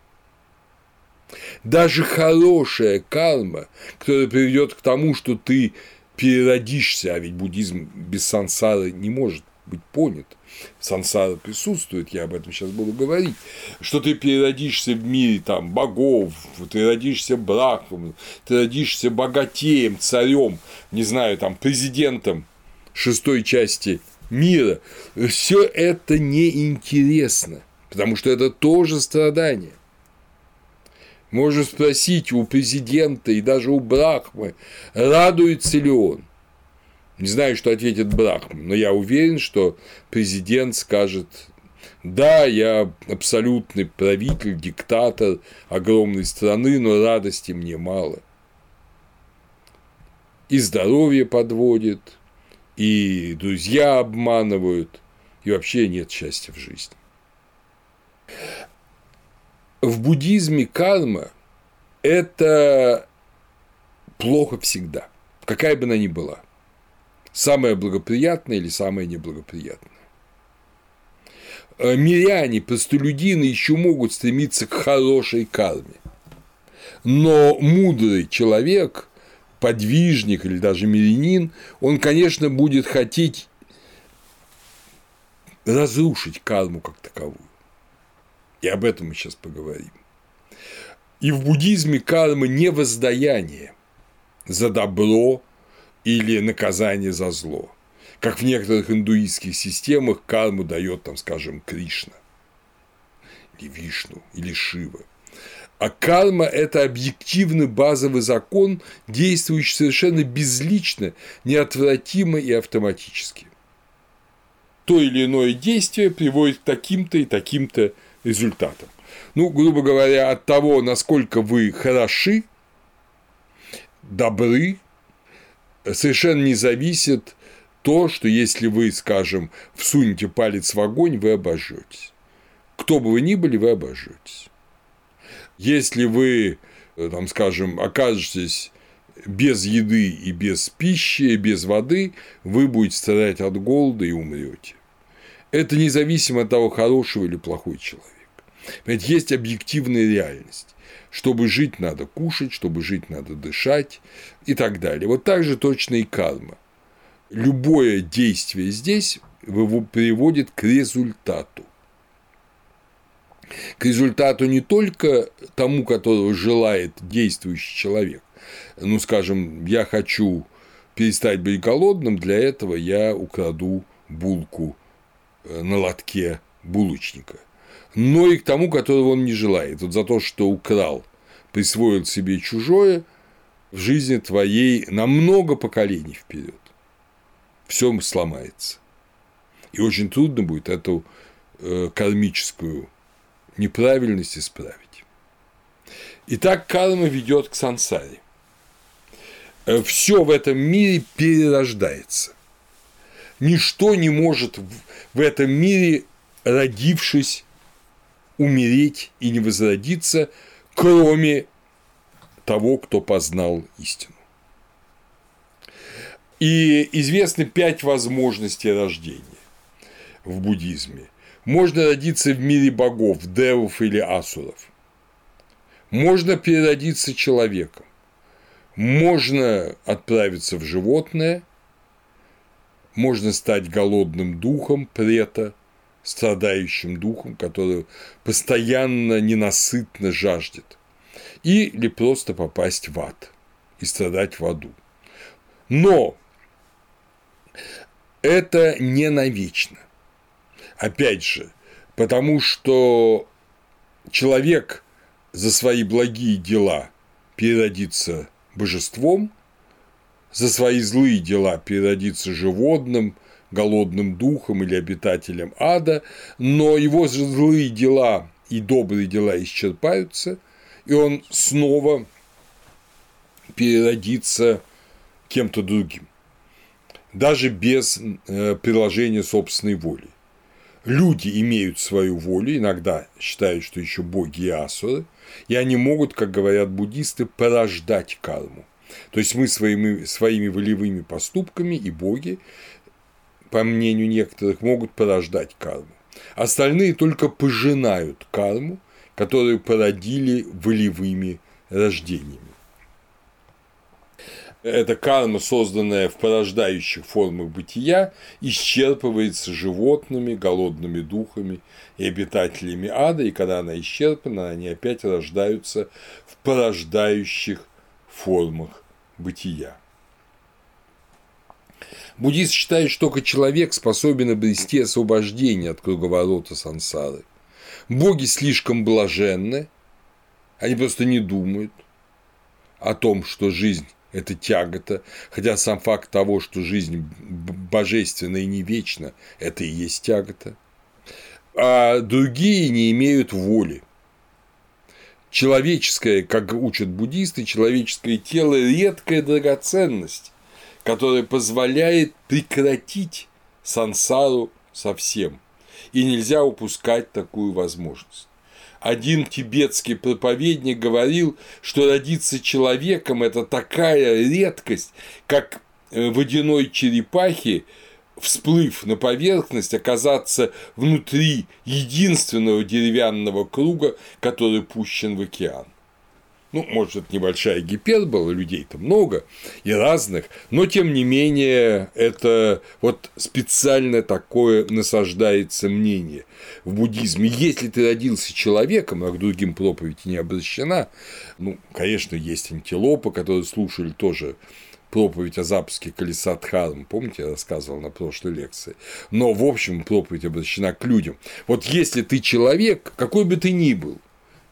даже хорошая карма, которая приведет к тому, что ты переродишься, а ведь буддизм без сансары не может быть понят. Сансара присутствует, я об этом сейчас буду говорить, что ты переродишься в мире там богов, ты родишься брахмом, ты родишься богатеем, царем, не знаю, там президентом шестой части мира, все это неинтересно, потому что это тоже страдание. Можно спросить у президента и даже у Брахмы, радуется ли он. Не знаю, что ответит Брахма, но я уверен, что президент скажет, да, я абсолютный правитель, диктатор огромной страны, но радости мне мало. И здоровье подводит, и друзья обманывают, и вообще нет счастья в жизни. В буддизме карма – это плохо всегда, какая бы она ни была – самое благоприятное или самое неблагоприятное. Э, миряне, простолюдины еще могут стремиться к хорошей карме. Но мудрый человек, подвижник или даже мирянин, он, конечно, будет хотеть разрушить карму как таковую. И об этом мы сейчас поговорим. И в буддизме карма не воздаяние за добро или наказание за зло. Как в некоторых индуистских системах карму дает, там, скажем, Кришна, или Вишну, или Шива. А карма – это объективный базовый закон, действующий совершенно безлично, неотвратимо и автоматически. То или иное действие приводит к таким-то и таким-то результатам. Ну, грубо говоря, от того, насколько вы хороши, добры, совершенно не зависит то, что если вы, скажем, всунете палец в огонь, вы обожжетесь. Кто бы вы ни были, вы обожжетесь. Если вы, э, там, скажем, окажетесь без еды и без пищи, и без воды, вы будете страдать от голода и умрете. Это независимо от того, хороший или плохой человек. Ведь есть объективная реальность. Чтобы жить, надо кушать, чтобы жить, надо дышать и так далее. Вот так же точно и карма. Любое действие здесь приводит к результату. К результату не только тому, которого желает действующий человек. Ну, скажем, я хочу перестать быть голодным, для этого я украду булку на лотке булочника но и к тому, которого он не желает. Вот за то, что украл, присвоил себе чужое, в жизни твоей на много поколений вперед. Все сломается. И очень трудно будет эту э, кармическую неправильность исправить. Итак, карма ведет к сансаре. Э, Все в этом мире перерождается. Ничто не может в этом мире, родившись, умереть и не возродиться, кроме того, кто познал истину. И известны пять возможностей рождения в буддизме. Можно родиться в мире богов, девов или асуров. Можно переродиться человеком. Можно отправиться в животное. Можно стать голодным духом, прета страдающим духом, который постоянно ненасытно жаждет, или просто попасть в ад и страдать в аду. Но это не навечно. Опять же, потому что человек за свои благие дела переродится божеством, за свои злые дела переродится животным – голодным духом или обитателем ада, но его злые дела и добрые дела исчерпаются, и он снова переродится кем-то другим, даже без э, приложения собственной воли. Люди имеют свою волю, иногда считают, что еще боги и асуры, и они могут, как говорят буддисты, порождать карму. То есть мы своими, своими волевыми поступками и боги по мнению некоторых, могут порождать карму. Остальные только пожинают карму, которую породили волевыми рождениями. Эта карма, созданная в порождающих формах бытия, исчерпывается животными, голодными духами и обитателями ада, и когда она исчерпана, они опять рождаются в порождающих формах бытия. Буддист считает, что только человек способен обрести освобождение от круговорота сансары. Боги слишком блаженны, они просто не думают о том, что жизнь – это тягота, хотя сам факт того, что жизнь божественная и не вечна, это и есть тягота. А другие не имеют воли. Человеческое, как учат буддисты, человеческое тело – редкая драгоценность, которая позволяет прекратить сансару совсем. И нельзя упускать такую возможность. Один тибетский проповедник говорил, что родиться человеком – это такая редкость, как э, водяной черепахи, всплыв на поверхность, оказаться внутри единственного деревянного круга, который пущен в океан. Ну, может, небольшая гипербола, людей-то много и разных, но тем не менее это вот специально такое насаждается мнение в буддизме. Если ты родился человеком, а к другим проповеди не обращена, ну, конечно, есть антилопы, которые слушали тоже проповедь о запуске колеса Дхармы, помните, я рассказывал на прошлой лекции, но, в общем, проповедь обращена к людям. Вот если ты человек, какой бы ты ни был,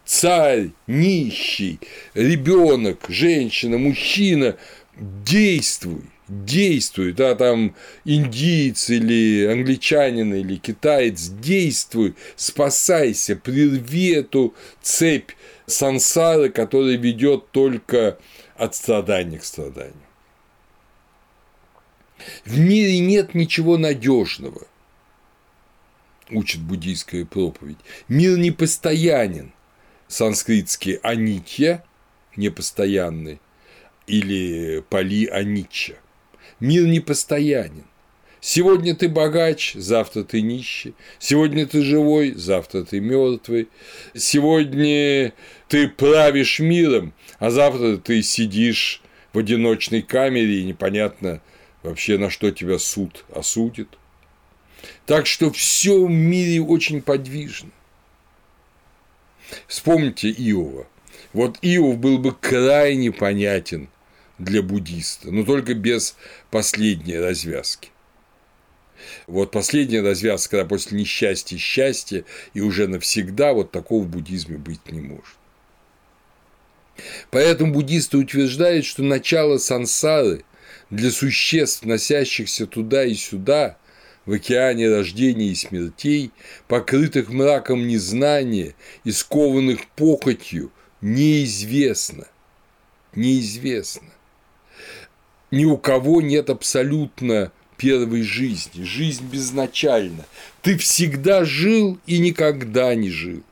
царь, нищий, ребенок, женщина, мужчина, действуй, действуй, да, там индиец или англичанин или китаец, действуй, спасайся, прерви эту цепь сансары, которая ведет только от страдания к страданию. В мире нет ничего надежного, учит буддийская проповедь. Мир непостоянен санскритский анитья, непостоянный, или пали анича. Мир непостоянен. Сегодня ты богач, завтра ты нищий. Сегодня ты живой, завтра ты мертвый. Сегодня ты правишь миром, а завтра ты сидишь в одиночной камере и непонятно вообще на что тебя суд осудит. Так что все в мире очень подвижно. Вспомните Иова. Вот Иов был бы крайне понятен для буддиста, но только без последней развязки. Вот последняя развязка, когда после несчастья счастье, и уже навсегда вот такого в буддизме быть не может. Поэтому буддисты утверждают, что начало сансары для существ, носящихся туда и сюда, в океане рождений и смертей, покрытых мраком незнания и скованных похотью, неизвестно. Неизвестно. Ни у кого нет абсолютно первой жизни, жизнь безначальна. Ты всегда жил и никогда не жил.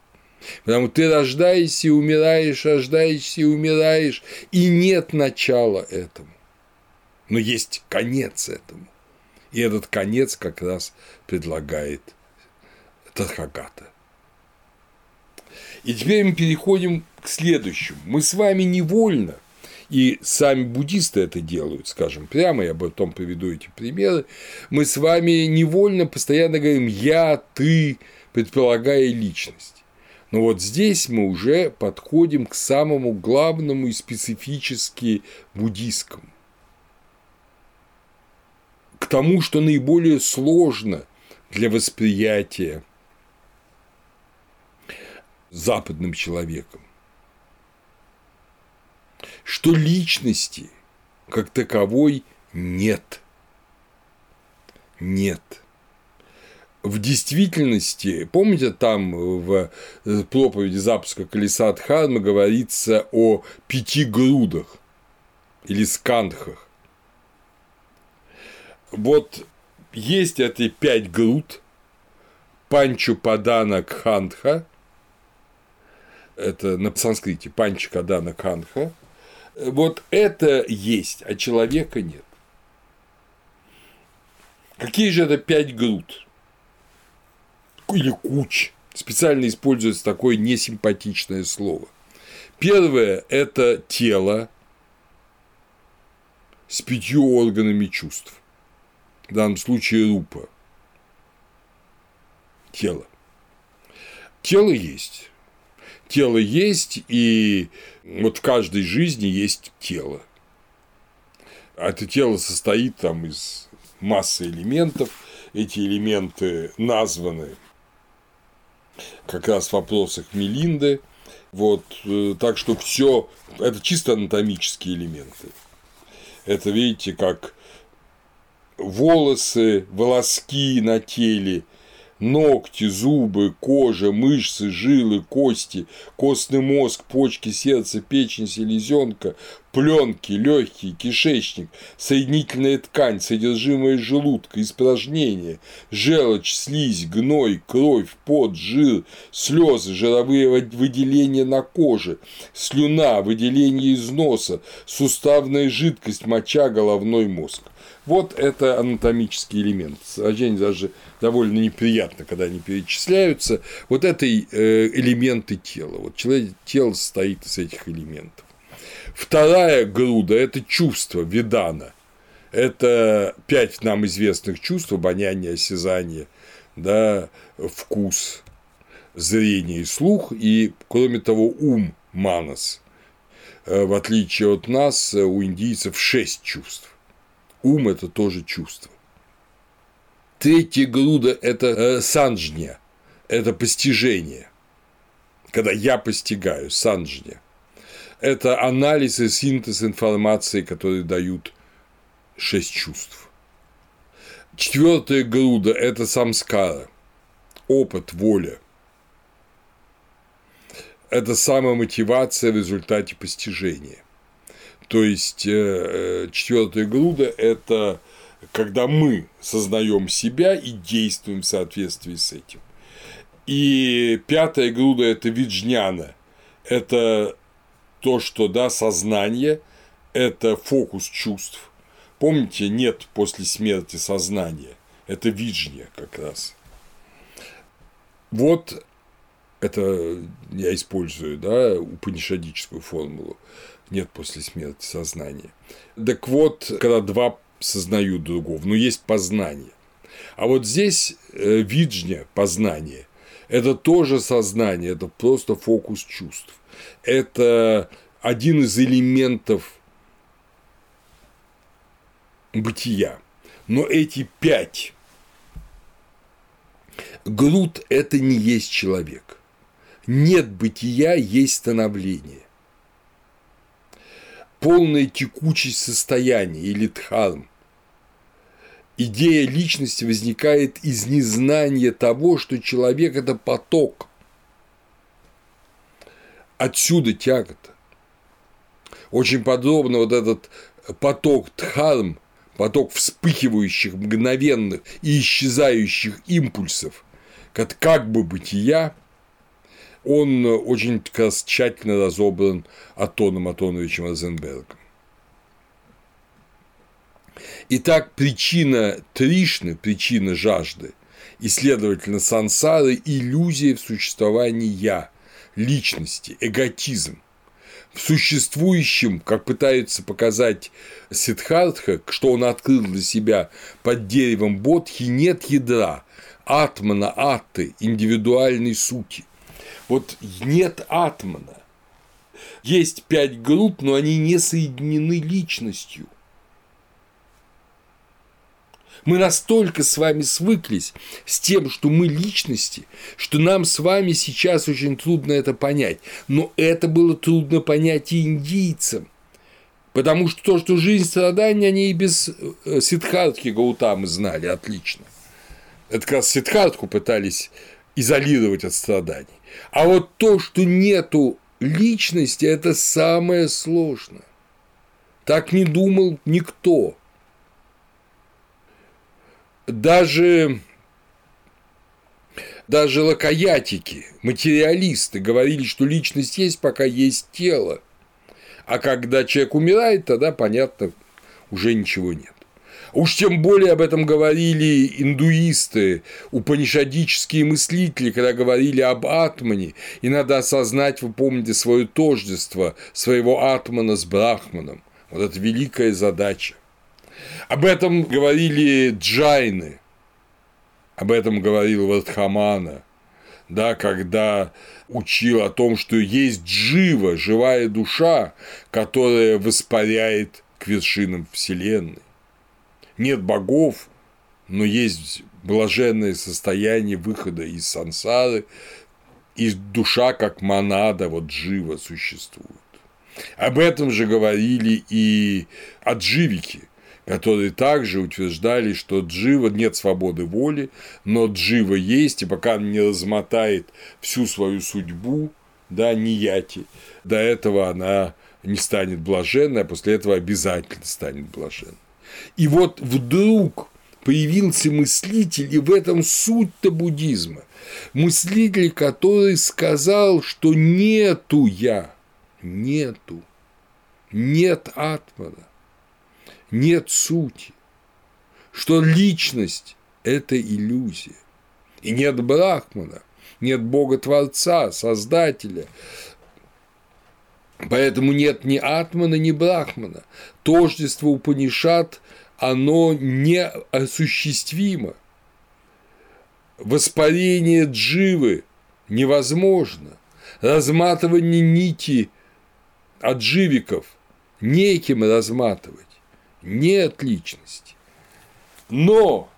Потому ты рождаешься и умираешь, рождаешься и умираешь, и нет начала этому. Но есть конец этому. И этот конец как раз предлагает Тадхагата. И теперь мы переходим к следующему. Мы с вами невольно, и сами буддисты это делают, скажем прямо, я потом приведу эти примеры, мы с вами невольно постоянно говорим «я», «ты», предполагая личность. Но вот здесь мы уже подходим к самому главному и специфически буддийскому к тому, что наиболее сложно для восприятия западным человеком, что личности как таковой нет. Нет. В действительности, помните, там в проповеди запуска колеса Дхармы говорится о пяти грудах или скандхах, вот есть эти пять груд, Панчу Падана Кхандха, это на санскрите Панчу Кадана Кхандха, вот это есть, а человека нет. Какие же это пять груд? Или куч? Специально используется такое несимпатичное слово. Первое – это тело, с пятью органами чувств. В данном случае рупа. Тело. Тело есть. Тело есть, и вот в каждой жизни есть тело. А это тело состоит там из массы элементов. Эти элементы названы как раз в вопросах Мелинды. Вот, э, так что все это чисто анатомические элементы. Это, видите, как волосы, волоски на теле – ногти, зубы, кожа, мышцы, жилы, кости, костный мозг, почки, сердце, печень, селезенка, пленки, легкие, кишечник, соединительная ткань, содержимое желудка, испражнения, желчь, слизь, гной, кровь, пот, жир, слезы, жировые выделения на коже, слюна, выделение из носа, суставная жидкость, моча, головной мозг. Вот это анатомический элемент. Рождение даже довольно неприятно, когда они перечисляются. Вот это э, элементы тела. Вот человек, тело состоит из этих элементов. Вторая груда – это чувство, видана. Это пять нам известных чувств – обоняние, осязание, да, вкус, зрение и слух, и, кроме того, ум, манас. Э, в отличие от нас, у индийцев шесть чувств. Ум – это тоже чувство. Третья груда – это э, санджня, это постижение, когда я постигаю, санджня. Это анализ и синтез информации, которые дают шесть чувств. Четвертая груда – это самскара, опыт, воля. Это самомотивация в результате постижения. То есть э, э, четвертая груда – это когда мы сознаем себя и действуем в соответствии с этим. И пятая груда – это виджняна. Это то, что, да, сознание – это фокус чувств. Помните, нет после смерти сознания. Это виджня как раз. Вот это я использую, да, упанишадическую формулу нет после смерти сознания. Так вот, когда два сознают другого, но есть познание. А вот здесь э, виджня, познание, это тоже сознание, это просто фокус чувств. Это один из элементов бытия. Но эти пять груд – это не есть человек. Нет бытия, есть становление полная текучесть состояния или дхарм. Идея личности возникает из незнания того, что человек – это поток. Отсюда тягота. Очень подробно вот этот поток дхарм, поток вспыхивающих, мгновенных и исчезающих импульсов, как, как бы бытия, он очень как раз тщательно разобран Атоном Атоновичем Розенбергом. Итак, причина Тришны, причина жажды, и, следовательно, сансары – иллюзия в существовании «я», личности, эготизм. В существующем, как пытается показать Сиддхартха, что он открыл для себя под деревом Бодхи, нет ядра, атмана, атты, индивидуальной сути – вот нет атмана. Есть пять групп, но они не соединены личностью. Мы настолько с вами свыклись с тем, что мы личности, что нам с вами сейчас очень трудно это понять. Но это было трудно понять и индийцам. Потому что то, что жизнь страдания, они и без э, Сидхартхи Гаутамы знали отлично. Это как раз Сидхартху пытались изолировать от страданий. А вот то, что нету личности, это самое сложное. Так не думал никто. Даже, даже лакаятики, материалисты говорили, что личность есть, пока есть тело. А когда человек умирает, тогда, понятно, уже ничего нет. Уж тем более об этом говорили индуисты, упанишадические мыслители, когда говорили об атмане, и надо осознать, вы помните, свое тождество, своего атмана с брахманом. Вот это великая задача. Об этом говорили джайны, об этом говорил Вардхамана, да, когда учил о том, что есть джива, живая душа, которая воспаряет к вершинам Вселенной. Нет богов, но есть блаженное состояние выхода из сансары, и душа как монада, вот жива существует. Об этом же говорили и отживики, которые также утверждали, что джива нет свободы воли, но джива есть, и пока он не размотает всю свою судьбу, да, нияти, до этого она не станет блаженной, а после этого обязательно станет блаженной. И вот вдруг появился мыслитель, и в этом суть-то буддизма. Мыслитель, который сказал, что нету я, нету, нет атмана, нет сути, что личность – это иллюзия, и нет брахмана, нет Бога-творца, Создателя, Поэтому нет ни атмана, ни брахмана. Тождество Упанишат оно неосуществимо. Воспарение дживы невозможно. Разматывание нити от живиков неким разматывать. Нет личности. Но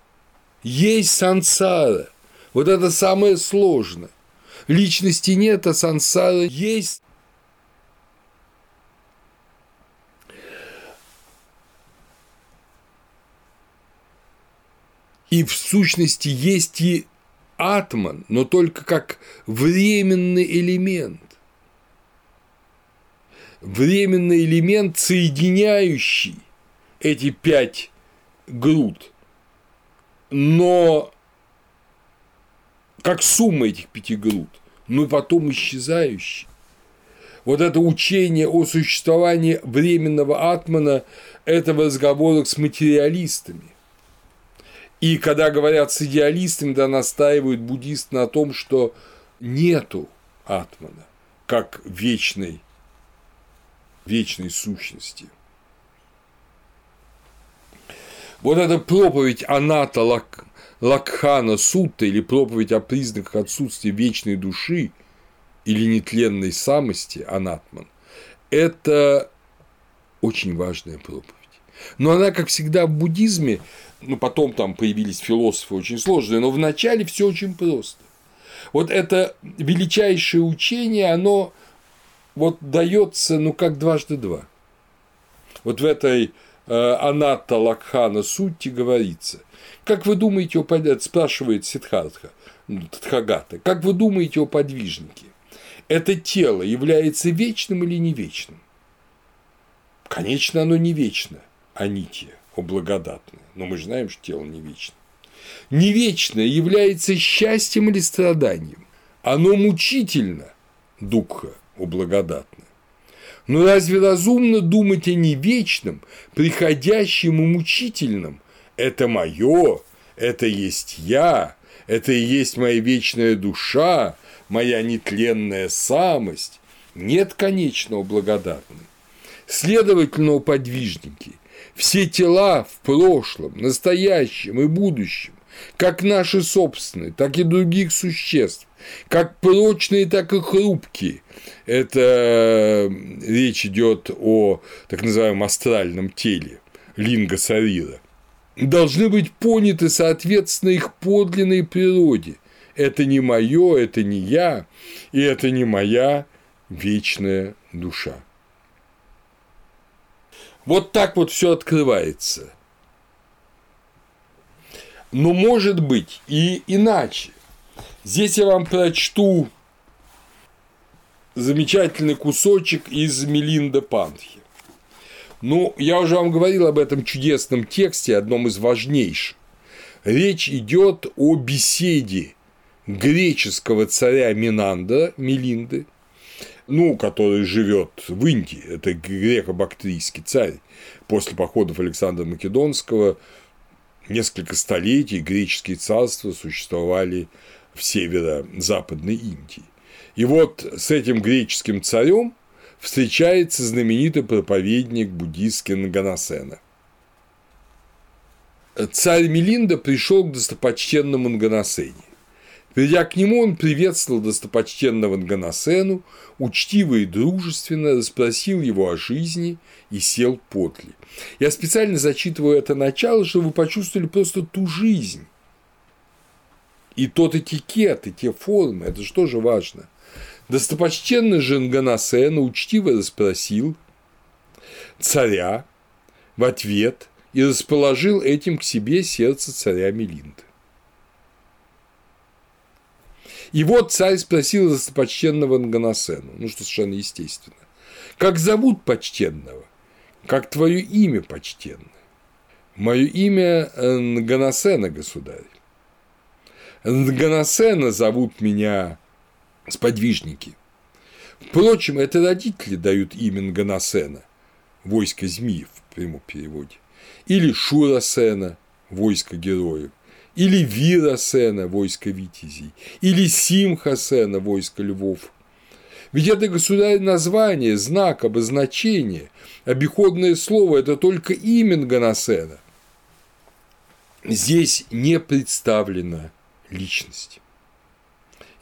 есть сансара. Вот это самое сложное. Личности нет, а сансара есть. И в сущности есть и атман, но только как временный элемент. Временный элемент, соединяющий эти пять груд, но как сумма этих пяти груд, но потом исчезающий. Вот это учение о существовании временного атмана – это в разговорах с материалистами – и когда говорят с идеалистами, да настаивают буддисты на том, что нету атмана как вечной, вечной сущности. Вот эта проповедь Аната Лак, Лакхана Сутта или проповедь о признаках отсутствия вечной души или нетленной самости Анатман – это очень важная проповедь. Но она, как всегда в буддизме, ну, потом там появились философы очень сложные, но вначале все очень просто. Вот это величайшее учение, оно вот дается, ну, как дважды два. Вот в этой э, Аната Лакхана Сутти говорится. Как вы думаете о спрашивает Сидхартха, ну, Тадхагата, как вы думаете о подвижнике? Это тело является вечным или не вечным? Конечно, оно не вечно, а нитье о благодатное. Но мы же знаем, что тело не вечно. Не вечное является счастьем или страданием. Оно мучительно, духа, о благодатное. Но разве разумно думать о невечном, приходящем и мучительном? Это мое, это есть я, это и есть моя вечная душа, моя нетленная самость. Нет конечного благодатного. Следовательно, подвижники – все тела в прошлом, настоящем и будущем, как наши собственные, так и других существ, как прочные, так и хрупкие. Это речь идет о так называемом астральном теле, линга сарира. Должны быть поняты соответственно их подлинной природе. Это не мое, это не я, и это не моя вечная душа. Вот так вот все открывается. Но может быть и иначе. Здесь я вам прочту замечательный кусочек из Мелинда Панхи. Ну, я уже вам говорил об этом чудесном тексте, одном из важнейших. Речь идет о беседе греческого царя Минанда, Мелинды, ну, который живет в Индии, это греко-бактрийский царь. После походов Александра Македонского несколько столетий греческие царства существовали в северо-западной Индии. И вот с этим греческим царем встречается знаменитый проповедник буддийский Наганасена. царь Мелинда пришел к достопочтенному Нганасене. Придя к нему, он приветствовал достопочтенного Нганасену, учтиво и дружественно расспросил его о жизни и сел подле. Я специально зачитываю это начало, чтобы вы почувствовали просто ту жизнь, и тот этикет, и те формы, это же тоже важно. Достопочтенный же Нганасена учтиво расспросил царя в ответ и расположил этим к себе сердце царя Мелинды. И вот царь спросил достопочтенного Нганасену, ну что совершенно естественно, как зовут почтенного, как твое имя почтенное? Мое имя Нганасена, государь. Нганасена зовут меня сподвижники. Впрочем, это родители дают имя Нганасена, войско змеев в прямом переводе, или Шурасена, войско героев, или Вирасена, войско витязей, или Симхасена, войско львов. Ведь это государь название, знак, обозначение, обиходное слово – это только имя Нганасена. Здесь не представлена личность.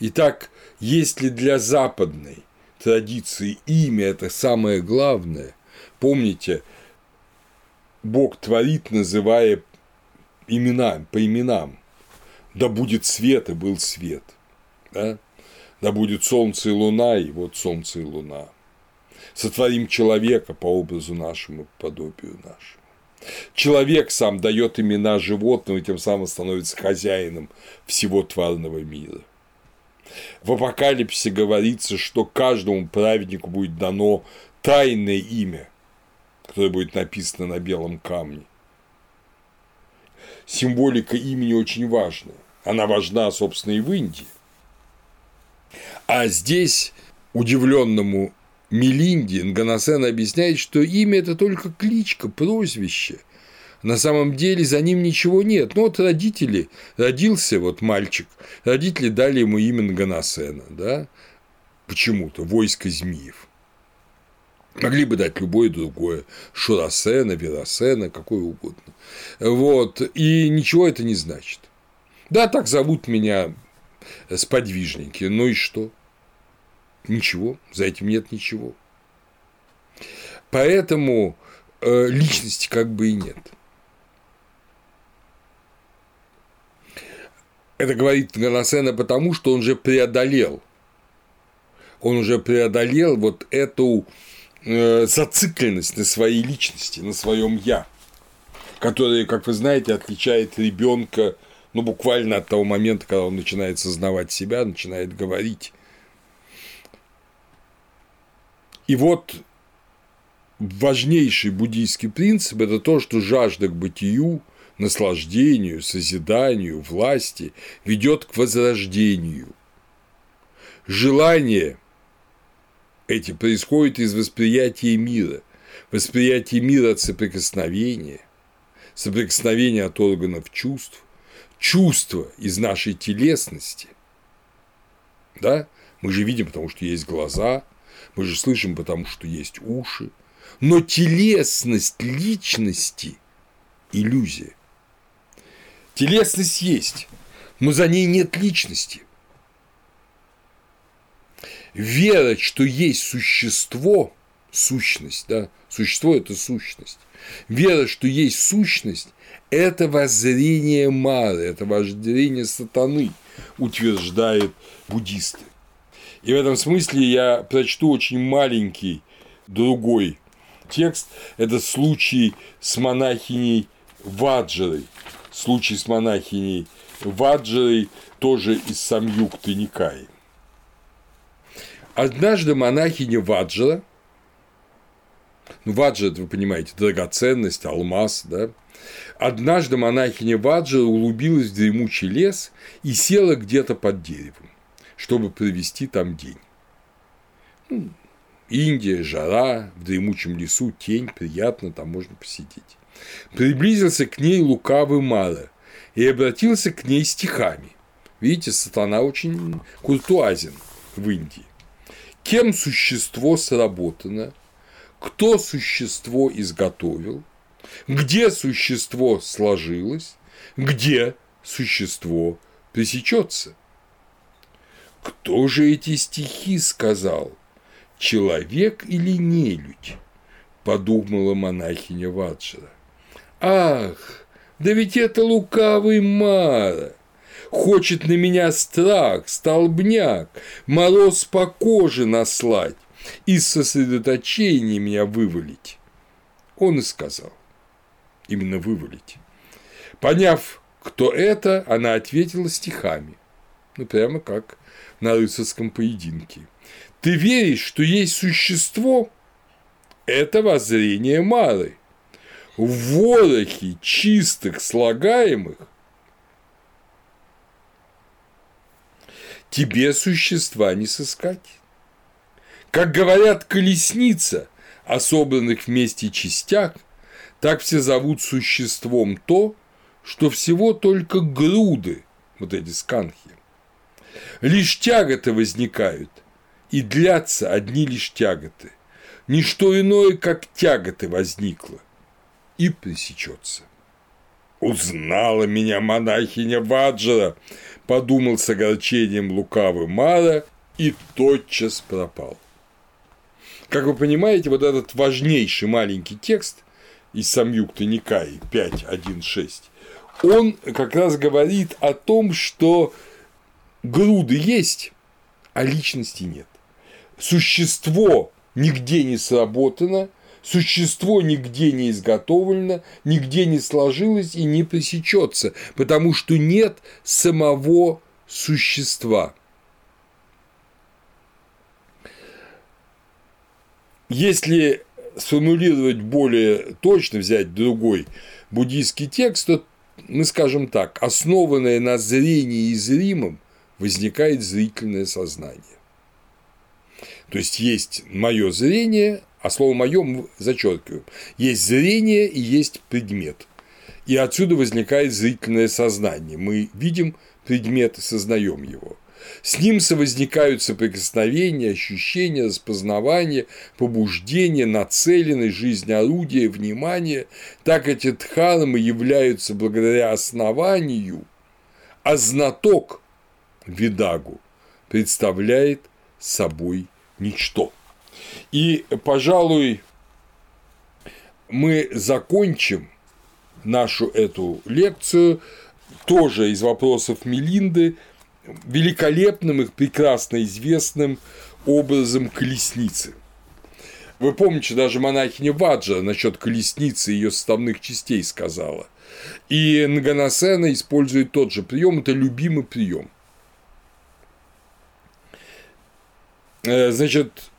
Итак, если для западной традиции имя – это самое главное, помните, Бог творит, называя имена, по именам. Да будет свет, и был свет. Да? Да будет солнце и луна, и вот солнце и луна. Сотворим человека по образу нашему, по подобию нашему. Человек сам дает имена животным и тем самым становится хозяином всего тварного мира. В Апокалипсисе говорится, что каждому праведнику будет дано тайное имя, которое будет написано на белом камне. Символика имени очень важна. Она важна, собственно, и в Индии. А здесь удивленному Мелинди Нганасен объясняет, что имя – это только кличка, прозвище. На самом деле за ним ничего нет. Ну вот родители, родился вот мальчик, родители дали ему имя Нганасена, да, почему-то, войско змеев. Могли бы дать любое другое, Шурасена, Верасена, какое угодно. Вот, и ничего это не значит. Да, так зовут меня сподвижники, ну и что? Ничего, за этим нет ничего. Поэтому э, личности как бы и нет. Это говорит Ганасена потому, что он же преодолел. Он уже преодолел вот эту зацикленность на своей личности, на своем я, которая, как вы знаете, отличает ребенка ну, буквально от того момента, когда он начинает сознавать себя, начинает говорить. И вот важнейший буддийский принцип – это то, что жажда к бытию, наслаждению, созиданию, власти ведет к возрождению. Желание эти происходит из восприятия мира, восприятия мира от соприкосновения, соприкосновения от органов чувств, чувства из нашей телесности. Да? Мы же видим, потому что есть глаза – мы же слышим, потому что есть уши. Но телесность личности – иллюзия. Телесность есть, но за ней нет личности. Вера, что есть существо, сущность, да, существо – это сущность. Вера, что есть сущность – это воззрение Мары, это воззрение сатаны, утверждают буддисты. И в этом смысле я прочту очень маленький другой текст. Это случай с монахиней Ваджерой. Случай с монахиней Ваджерой тоже из Самюкты Никаи. Однажды монахиня Ваджра, ну, Ваджра, это вы понимаете, драгоценность, алмаз, да, Однажды монахиня Ваджра углубилась в дремучий лес и села где-то под деревом чтобы провести там день. Ну, Индия, жара, в дремучем лесу тень, приятно, там можно посидеть. Приблизился к ней лукавый Мара и обратился к ней стихами. Видите, сатана очень куртуазен в Индии. Кем существо сработано, кто существо изготовил, Где существо сложилось, где существо пресечется. Кто же эти стихи сказал? Человек или нелюдь? Подумала монахиня Ваджра. Ах, да ведь это лукавый Мара. Хочет на меня страх, столбняк, мороз по коже наслать, из сосредоточения меня вывалить. Он и сказал. Именно вывалить. Поняв, кто это, она ответила стихами. Ну, прямо как на рыцарском поединке. Ты веришь, что есть существо? Это воззрение Мары. В ворохе чистых слагаемых тебе существа не сыскать. Как говорят колесница о вместе частях, так все зовут существом то, что всего только груды, вот эти сканхи. Лишь тяготы возникают, и длятся одни лишь тяготы. Ничто иное, как тяготы возникло, и пресечется. Узнала меня монахиня Ваджара, подумал с огорчением лукавый Мара и тотчас пропал. Как вы понимаете, вот этот важнейший маленький текст из Самюкта Никаи 5.1.6, он как раз говорит о том, что груды есть, а личности нет. Существо нигде не сработано, существо нигде не изготовлено, нигде не сложилось и не пресечется, потому что нет самого существа. Если сформулировать более точно, взять другой буддийский текст, то мы скажем так, основанное на зрении и зримом возникает зрительное сознание. То есть есть мое зрение, а слово мое мы зачеркиваем. Есть зрение и есть предмет. И отсюда возникает зрительное сознание. Мы видим предмет и сознаем его. С ним совозникают соприкосновения, ощущения, распознавания, побуждения, нацеленность, жизнь орудия, внимание. Так эти дхармы являются благодаря основанию, а знаток видагу представляет собой ничто. И, пожалуй, мы закончим нашу эту лекцию тоже из вопросов Мелинды великолепным и прекрасно известным образом колесницы. Вы помните, даже монахиня Ваджа насчет колесницы и ее составных частей сказала. И Нганасена использует тот же прием, это любимый прием. Э, значит,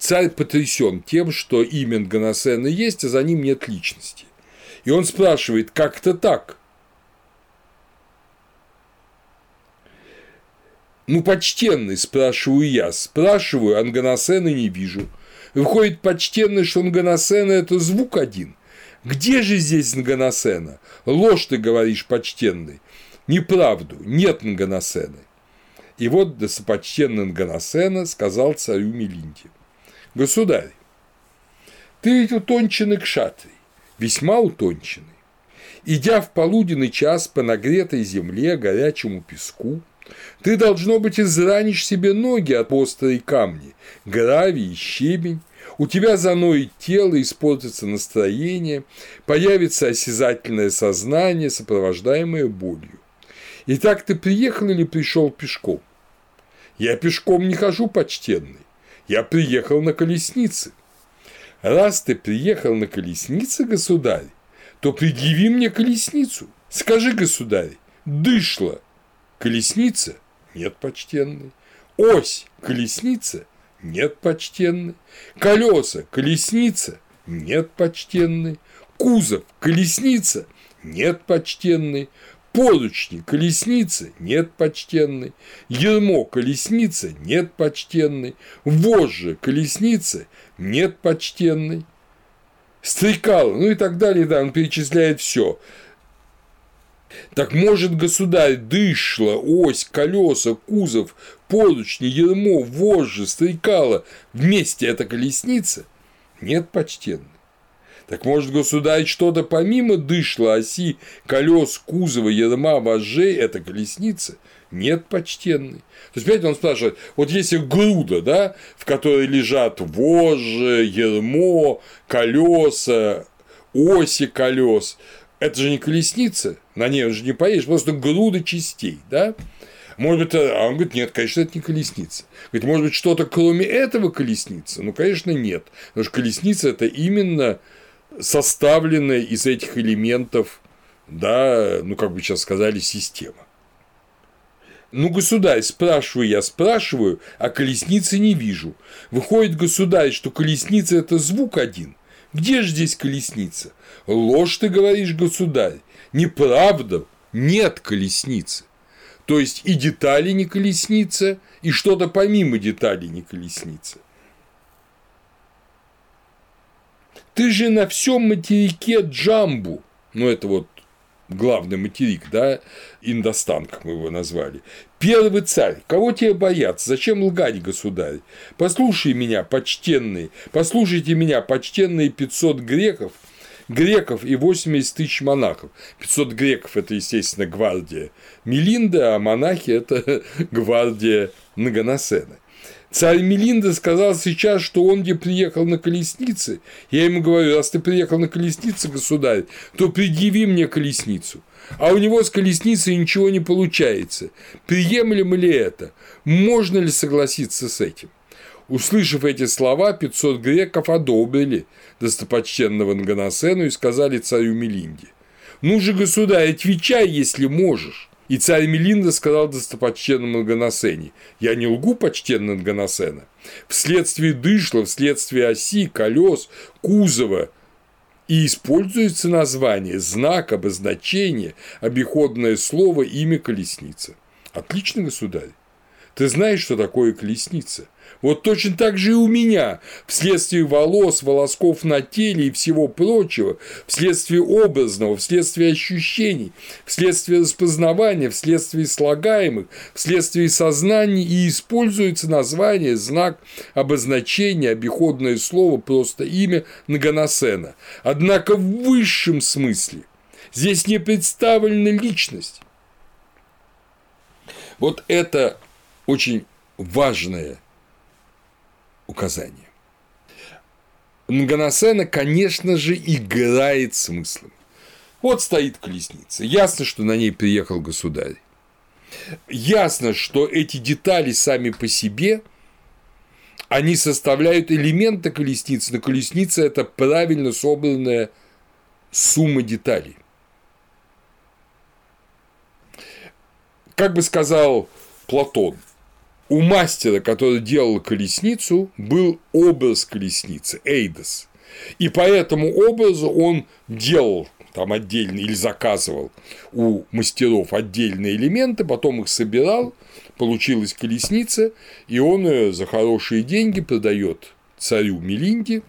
царь потрясен тем, что имя Нганасена есть, а за ним нет личности. И он спрашивает, как это так? Ну, почтенный, спрашиваю я. Спрашиваю, Анганасена не вижу. Выходит, почтенный, что Анганасена – это звук один. Где же здесь Нганасена? Ложь ты говоришь, почтенный. Неправду, нет Нганасены. И вот достопочтенный Нганасена сказал царю Мелинде. Государь, ты ведь утонченный кшатрий, весьма утонченный. Идя в полуденный час по нагретой земле, горячему песку, ты, должно быть, изранишь себе ноги от острой камни, гравий и щебень, у тебя заноет тело, испортится настроение, появится осязательное сознание, сопровождаемое болью. Итак, ты приехал или пришел пешком? Я пешком не хожу, почтенный. Я приехал на колеснице. Раз ты приехал на колеснице, государь, то предъяви мне колесницу. Скажи, государь, дышло Колесница? Нет, почтенный. Ось? Колесница? Нет, почтенный. Колеса? Колесница? Нет, почтенный. Кузов? Колесница? Нет, почтенный. Поручни, колесницы, нет, почтенный. Ермо, колесница, нет, почтенный. Вожжи, колесницы, нет, почтенный. Стрекало, ну и так далее, да, он перечисляет все. Так может, государь, дышло, ось, колеса, кузов, поручни, ермо, вожжи, стрекало, вместе это колесница? Нет, почтенный. Так может, государь что-то помимо дышла, оси, колес, кузова, ерма, вожжей – это колесница? Нет, почтенный. То есть, понимаете, он спрашивает, вот если груда, да, в которой лежат вожжи, ермо, колеса, оси колес, это же не колесница, на ней он же не поедешь, просто груда частей, да? Может быть, а он говорит, нет, конечно, это не колесница. Говорит, может быть, что-то кроме этого колесница? Ну, конечно, нет. Потому что колесница – это именно составленная из этих элементов, да, ну, как бы сейчас сказали, система. Ну, государь, спрашиваю я, спрашиваю, а колесницы не вижу. Выходит, государь, что колесница – это звук один. Где же здесь колесница? Ложь ты говоришь, государь. Неправда. Нет колесницы. То есть и детали не колесница, и что-то помимо деталей не колесница. Ты же на всем материке Джамбу, ну это вот главный материк, да, Индостан, как мы его назвали. Первый царь, кого тебе бояться? Зачем лгать, государь? Послушай меня, почтенные, послушайте меня, почтенные 500 греков, греков и 80 тысяч монахов. 500 греков – это, естественно, гвардия Мелинда, а монахи – это *laughs* гвардия Нагоносена. Царь Мелинда сказал сейчас, что он где приехал на колеснице. Я ему говорю, раз ты приехал на колеснице, государь, то предъяви мне колесницу. А у него с колесницей ничего не получается. Приемлемо ли это? Можно ли согласиться с этим? Услышав эти слова, 500 греков одобрили достопочтенного Нганасену и сказали царю Мелинде. «Ну же, государь, отвечай, если можешь». И царь Мелинда сказал достопочтенному Нганасене, «Я не лгу, почтенный Нганасена. Вследствие дышла, вследствие оси, колес, кузова и используется название, знак, обозначение, обиходное слово, имя колесница. Отлично, государь. Ты знаешь, что такое колесница – вот точно так же и у меня, вследствие волос, волосков на теле и всего прочего, вследствие образного, вследствие ощущений, вследствие распознавания, вследствие слагаемых, вследствие сознаний и используется название, знак, обозначение, обиходное слово, просто имя Нагоносена. Однако в высшем смысле здесь не представлена личность. Вот это очень важное указание. Нганасена, конечно же, играет смыслом. Вот стоит колесница. Ясно, что на ней приехал государь. Ясно, что эти детали сами по себе, они составляют элементы колесницы, но колесница – это правильно собранная сумма деталей. Как бы сказал Платон – у мастера, который делал колесницу, был образ колесницы, эйдос. И по этому образу он делал там отдельно или заказывал у мастеров отдельные элементы, потом их собирал, получилась колесница, и он ее за хорошие деньги продает царю Мелинде,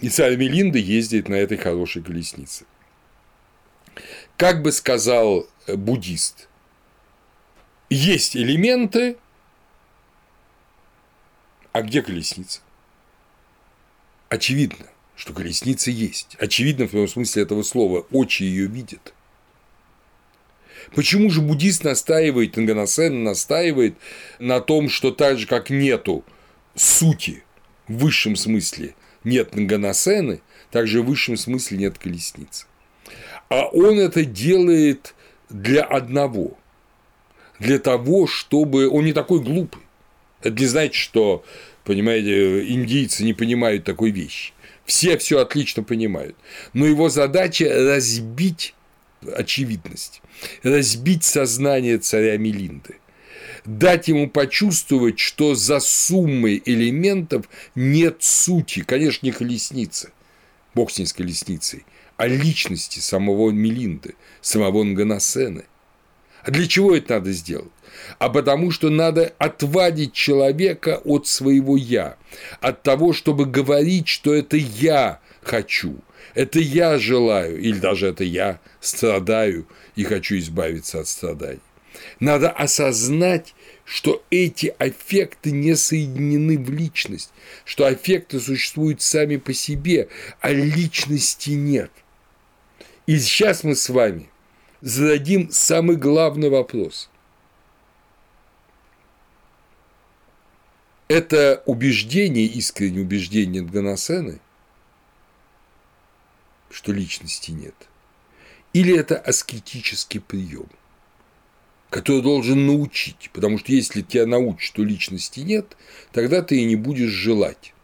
и царь Мелинда ездит на этой хорошей колеснице. Как бы сказал буддист, есть элементы, а где колесница? Очевидно, что колесница есть. Очевидно, в том смысле этого слова, очи ее видят. Почему же буддист настаивает, Танганасен настаивает на том, что так же, как нету сути в высшем смысле нет Нганасены, также в высшем смысле нет колесницы. А он это делает для одного, для того, чтобы он не такой глупый. Это не значит, что, понимаете, индийцы не понимают такой вещи. Все все отлично понимают. Но его задача разбить очевидность, разбить сознание царя Мелинды, дать ему почувствовать, что за суммой элементов нет сути, конечно, не колесницы, бог с ней с колесницей, а личности самого Мелинды, самого Нганасены. А для чего это надо сделать? А потому что надо отвадить человека от своего «я», от того, чтобы говорить, что это «я хочу», это я желаю, или даже это я страдаю и хочу избавиться от страданий. Надо осознать, что эти аффекты не соединены в личность, что аффекты существуют сами по себе, а личности нет. И сейчас мы с вами зададим самый главный вопрос. Это убеждение, искреннее убеждение Ганасены, что личности нет, или это аскетический прием – который должен научить, потому что если тебя научат, что личности нет, тогда ты и не будешь желать.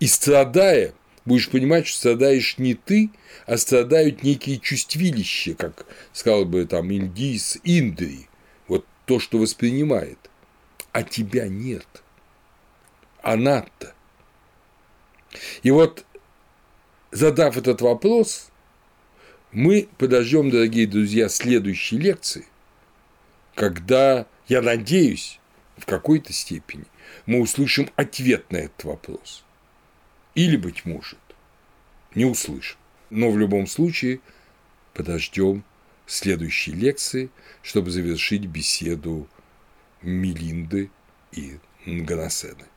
И страдая, будешь понимать, что страдаешь не ты, а страдают некие чувствилища, как сказал бы там Индис, Индри, вот то, что воспринимает, а тебя нет. Она-то. И вот, задав этот вопрос, мы подождем, дорогие друзья, следующей лекции, когда, я надеюсь, в какой-то степени мы услышим ответ на этот вопрос. Или, быть может, не услышим. Но в любом случае подождем следующей лекции, чтобы завершить беседу Мелинды и Нганасены.